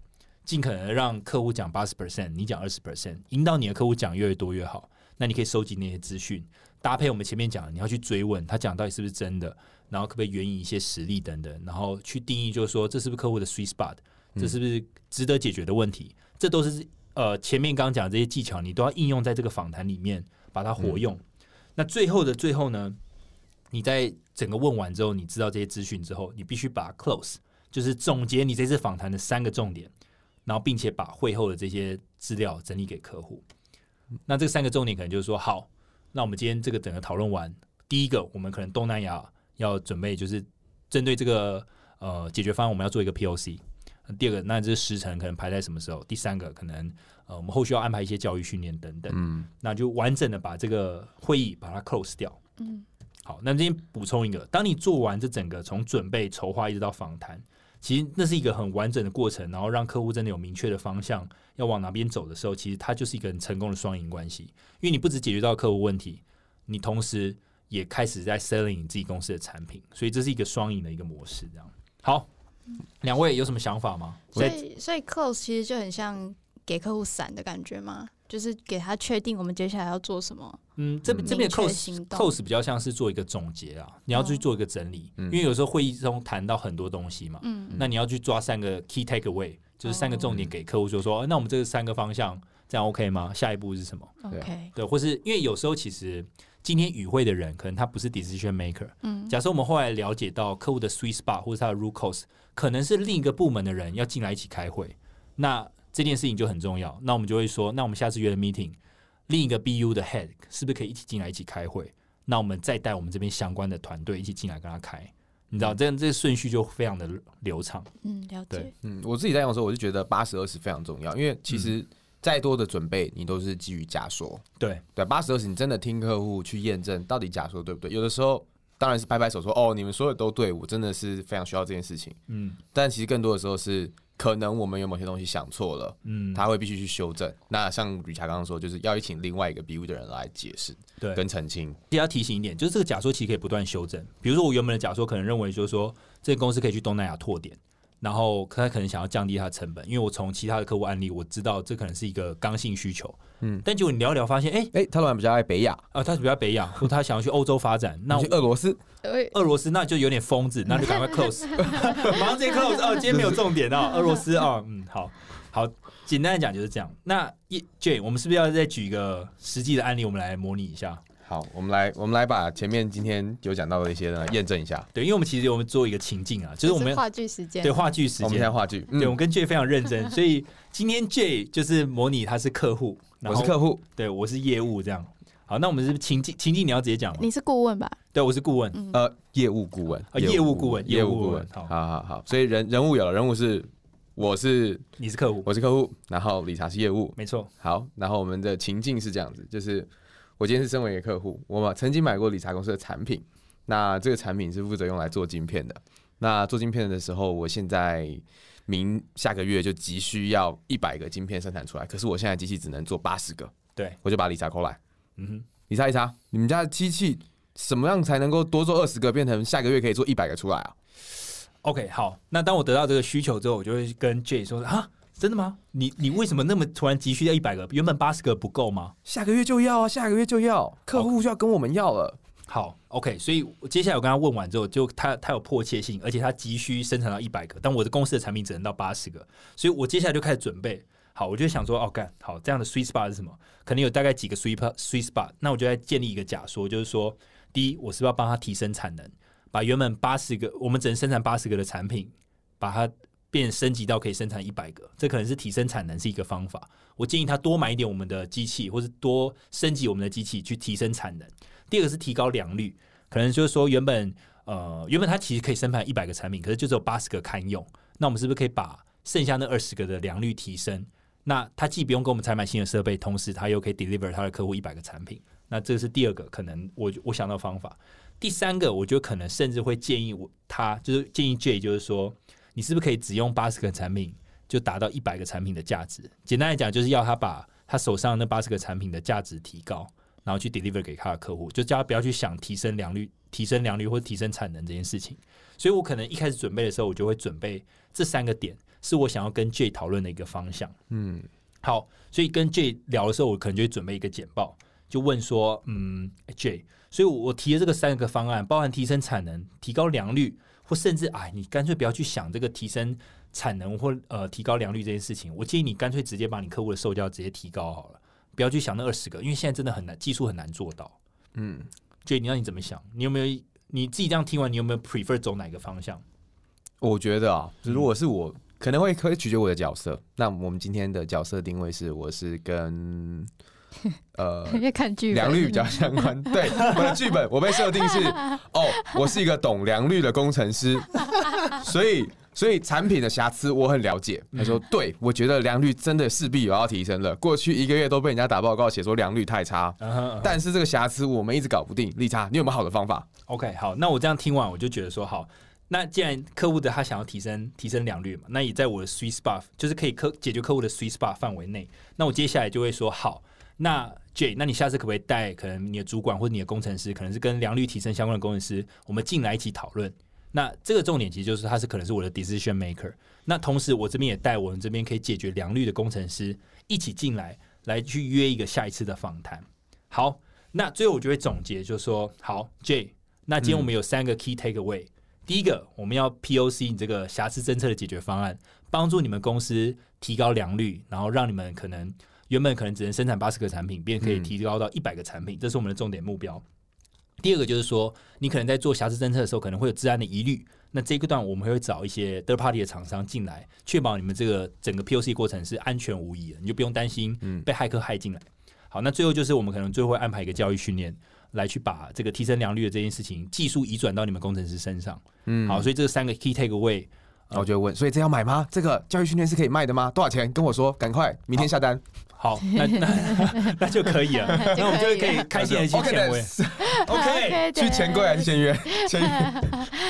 尽可能让客户讲八十 percent，你讲二十 percent，引导你的客户讲越多越好。那你可以收集那些资讯，搭配我们前面讲的，你要去追问他讲到底是不是真的，然后可不可以援引一些实例等等，然后去定义就是说这是不是客户的 sweet spot，这是不是值得解决的问题，这都是呃前面刚刚讲的这些技巧，你都要应用在这个访谈里面，把它活用。那最后的最后呢，你在整个问完之后，你知道这些资讯之后，你必须把 close，就是总结你这次访谈的三个重点，然后并且把会后的这些资料整理给客户。那这三个重点可能就是说，好，那我们今天这个整个讨论完，第一个，我们可能东南亚要准备就是针对这个呃解决方案，我们要做一个 POC。第二个，那这时程可能排在什么时候？第三个，可能呃我们后续要安排一些教育训练等等。嗯，那就完整的把这个会议把它 close 掉。嗯好，那这边补充一个，当你做完这整个从准备、筹划一直到访谈，其实那是一个很完整的过程，然后让客户真的有明确的方向要往哪边走的时候，其实它就是一个很成功的双赢关系。因为你不只解决到客户问题，你同时也开始在 selling 你自己公司的产品，所以这是一个双赢的一个模式。这样好，两位有什么想法吗？所以所以 close 其实就很像给客户伞的感觉吗，就是给他确定我们接下来要做什么。嗯，这这边的 close 行动 close 比较像是做一个总结啊，你要去哦做一个整理，嗯因为有时候会议中谈到很多东西嘛，嗯，那你要去抓三个 key takeaway，就是三个重哦点给客户就说，呃那我们这三个方向这样 OK 吗？下一步是什么？OK，对，或是因为有时候其实今天与会的人可能他不是 decision maker，嗯假设我们后来了解到客户的 sweet spot 或者他的 root cause 可能是另一个部门的人要进来一起开会，那这件事情就很重要。那我们就会说，那我们下次约的 meeting，另一个 BU 的 head 是不是可以一起进来一起开会？那我们再带我们这边相关的团队一起进来跟他开，你知道这样这个顺序就非常的流畅。嗯，了解。嗯，我自己在用的时候，我就觉得八十二十非常重要，因为其实再多的准备，你都是基于假说。对，对，八十二十，你真的听客户去验证到底假说对不对？有的时候当然是拍拍手说哦，你们说的都对，我真的是非常需要这件事情。嗯但其实更多的时候是可能我们有某些东西想错了，嗯，他会必须去修正。那像吕霞刚刚说，就是要请另外一个 BU 的人来解释对，跟澄清。也要提醒一点，就是这个假说其实可以不断修正。比如说，我原本的假说可能认为就是说，这个公司可以去东南亚拓点，然后他可能想要降低他的成本，因为我从其他的客户案例我知道这可能是一个刚性需求。嗯但结果你聊一聊发现，哎、哎、他老板比较爱北亚，啊，他比较北亚，或他想要去欧洲发展，那那去俄罗斯，对，俄罗斯那就有点疯子，那就赶快 close，马上直接 close。哦，今天没有重点哦，俄罗斯哦，嗯，好好，简单的讲就是这样。那一 J，我们是不是要再举一个实际的案例，我们来模拟一下？好，我们来我们来把前面今天有讲到的一些呢验证一下。对，因为我们其实我们做一个情境啊，就是我们话剧时间，对话剧时我们现在间，话剧，嗯对，我们跟 J 非常认真，所以今天 J 就是模拟他是客户，我是客户，对我是业务这样。好，那我们是情境情境你要直接讲吗？你是顾问吧？对，我是顾问。嗯，呃，业务顾问，啊业务顾问业业务顾问务顾问，好好好好，所以人人物有了，人物是我是你是客户，我是客户，然后理查是业务，没错。好，然后我们的情境是这样子，就是我今天是身为一个客户，我曾经买过理财公司的产品，那这个产品是负责用来做晶片的。那做晶片的时候，我现在明下个月就急需要一百个晶片生产出来，可是我现在机器只能做八十个，对，我就把理查 call 来，嗯哼，理查一查，你们家的机器怎么样才能够多做二十个，变成下个月可以做一百个出来啊？OK，好。那当我得到这个需求之后，我就会跟 J 说：啊，真的吗？你你为什么那么突然急需要一百个？原本八十个不够吗？下个月就要啊，下个月就要，客户就要跟我们要了。好，OK，所以我接下来我跟他问完之后，就他他有迫切性，而且他急需生产到一百个，但我的公司的产品只能到八十个，所以我接下来就开始准备。好，我就想说，哦，干好这样的 sweet spot 是什么？可能有大概几个 sweet spot- sweet spot，那我就在建立一个假说，就是说，第一，我是不是要帮他提升产能，把原本八十个我们只能生产八十个的产品，把它变升级到可以生产一百个，这可能是提升产能是一个方法。我建议他多买一点我们的机器，或是多升级我们的机器去提升产能。第二个是提高良率，可能就是说原本呃原本它其实可以生产一百个产品，可是就只有八十个堪用，那我们是不是可以把剩下那二十个的良率提升？那他既不用给我们采买新的设备，同时他又可以 deliver 他的客户一百个产品。那这是第二个可能我我想到方法。第三个，我觉得可能甚至会建议我他就是建议 J，就是说你是不是可以只用八十个产品就达到一百个产品的价值？简单来讲，就是要他把他手上那八十个产品的价值提高，然后去 deliver 给他的客户，就叫他不要去想提升良率、提升良率或提升产能这件事情。所以我可能一开始准备的时候，我就会准备这三个点。是我想要跟 J 讨论的一个方向。嗯，好，所以跟 J 聊的时候，我可能就会准备一个简报，就问说，嗯，J，所以我提的这个三个方案，包含提升产能、提高良率，或甚至哎，你干脆不要去想这个提升产能或呃提高良率这件事情。我建议你干脆直接把你客户的售价直接提高好了，不要去想那二十个，因为现在真的很难，技术很难做到。嗯所以你让你怎么想？你有没有你自己这样听完，你有没有 prefer 走哪个方向？我觉得啊，如果是我。可能会可以取决我的角色。那我们今天的角色定位是，我是跟呃，看剧良率比较相关。对，我的剧本我被设定是，哦，我是一个懂良率的工程师，所以所以产品的瑕疵我很了解。他说，对我觉得良率真的势必有要提升了。过去一个月都被人家打报告写说良率太差，但是这个瑕疵我们一直搞不定。利差，你有没有好的方法？OK，好，那我这样听完我就觉得说好。那既然客户的他想要提升提升良率嘛，那也在我的 sweet spot，就是可以客解决客户的 sweet spot 范围内。那我接下来就会说好，那 J，那你下次可不可以带可能你的主管或者你的工程师，可能是跟良率提升相关的工程师，我们进来一起讨论。那这个重点其实就是他是可能是我的 decision maker。那同时我这边也带我们这边可以解决良率的工程师一起进来，来去约一个下一次的访谈。好，那最后我就会总结，就是说好 J，那今天我们有三个 key take away。第一个，我们要 POC 你这个瑕疵侦测的解决方案，帮助你们公司提高良率，然后让你们可能原本可能只能生产八十个产品，变可以提高到一百个产品，这是我们的重点目标。第二个就是说，你可能在做瑕疵侦测的时候，可能会有治安的疑虑，那这个段我们会找一些 third party 的厂商进来，确保你们这个整个 POC 过程是安全无疑的，你就不用担心被骇客害进来。好，那最后就是我们可能最后会安排一个教育训练。来去把这个提升良率的这件事情技术移转到你们工程师身上，嗯，好，所以这三个 key take away，我就问，所以这要买吗？这个教育训练是可以卖的吗？多少钱？跟我说，赶快明天下单。好，那那 那 就可以了，那我们就可以开心的去签约。OK，去钱柜还是签约？签约。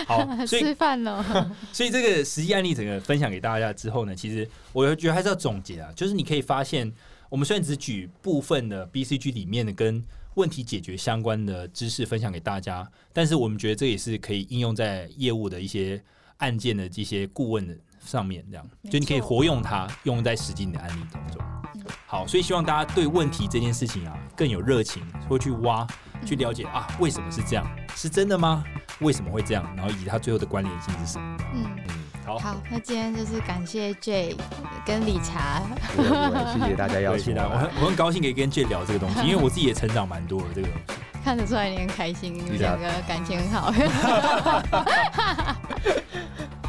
好，所以吃饭了。所以这个实际案例整个分享给大家之后呢，其实我觉得还是要总结啊，就是你可以发现，我们虽然只举部分的 BCG 里面的跟问题解决相关的知识分享给大家，但是我们觉得这也是可以应用在业务的一些案件的这些顾问的上面，这样就你可以活用它，用在实际的案例当中。好，所以希望大家对问题这件事情啊更有热情，会去挖、去了解啊，为什么是这样？是真的吗？为什么会这样？然后以及它最后的关联性是什么？嗯嗯。好，好那今天就是感谢 J 跟理查，谢谢大家 邀请，我很我很高兴可以跟 J 聊这个东西，因为我自己也成长蛮多的这个东西，看得出来你很开心，两个感情很好。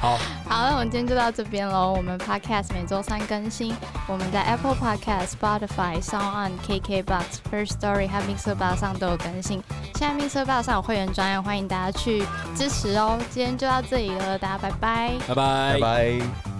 好，好，那我们今天就到这边喽。我们 Podcast 每周三更新，我们在 Apple Podcast、Spotify、Sound On、KKBox、First Story 和 Mixer Bar 上都有更新。现在 Mixer Bar 上有会员专案，欢迎大家去支持哦。今天就到这里了，大家拜拜，拜拜，拜拜。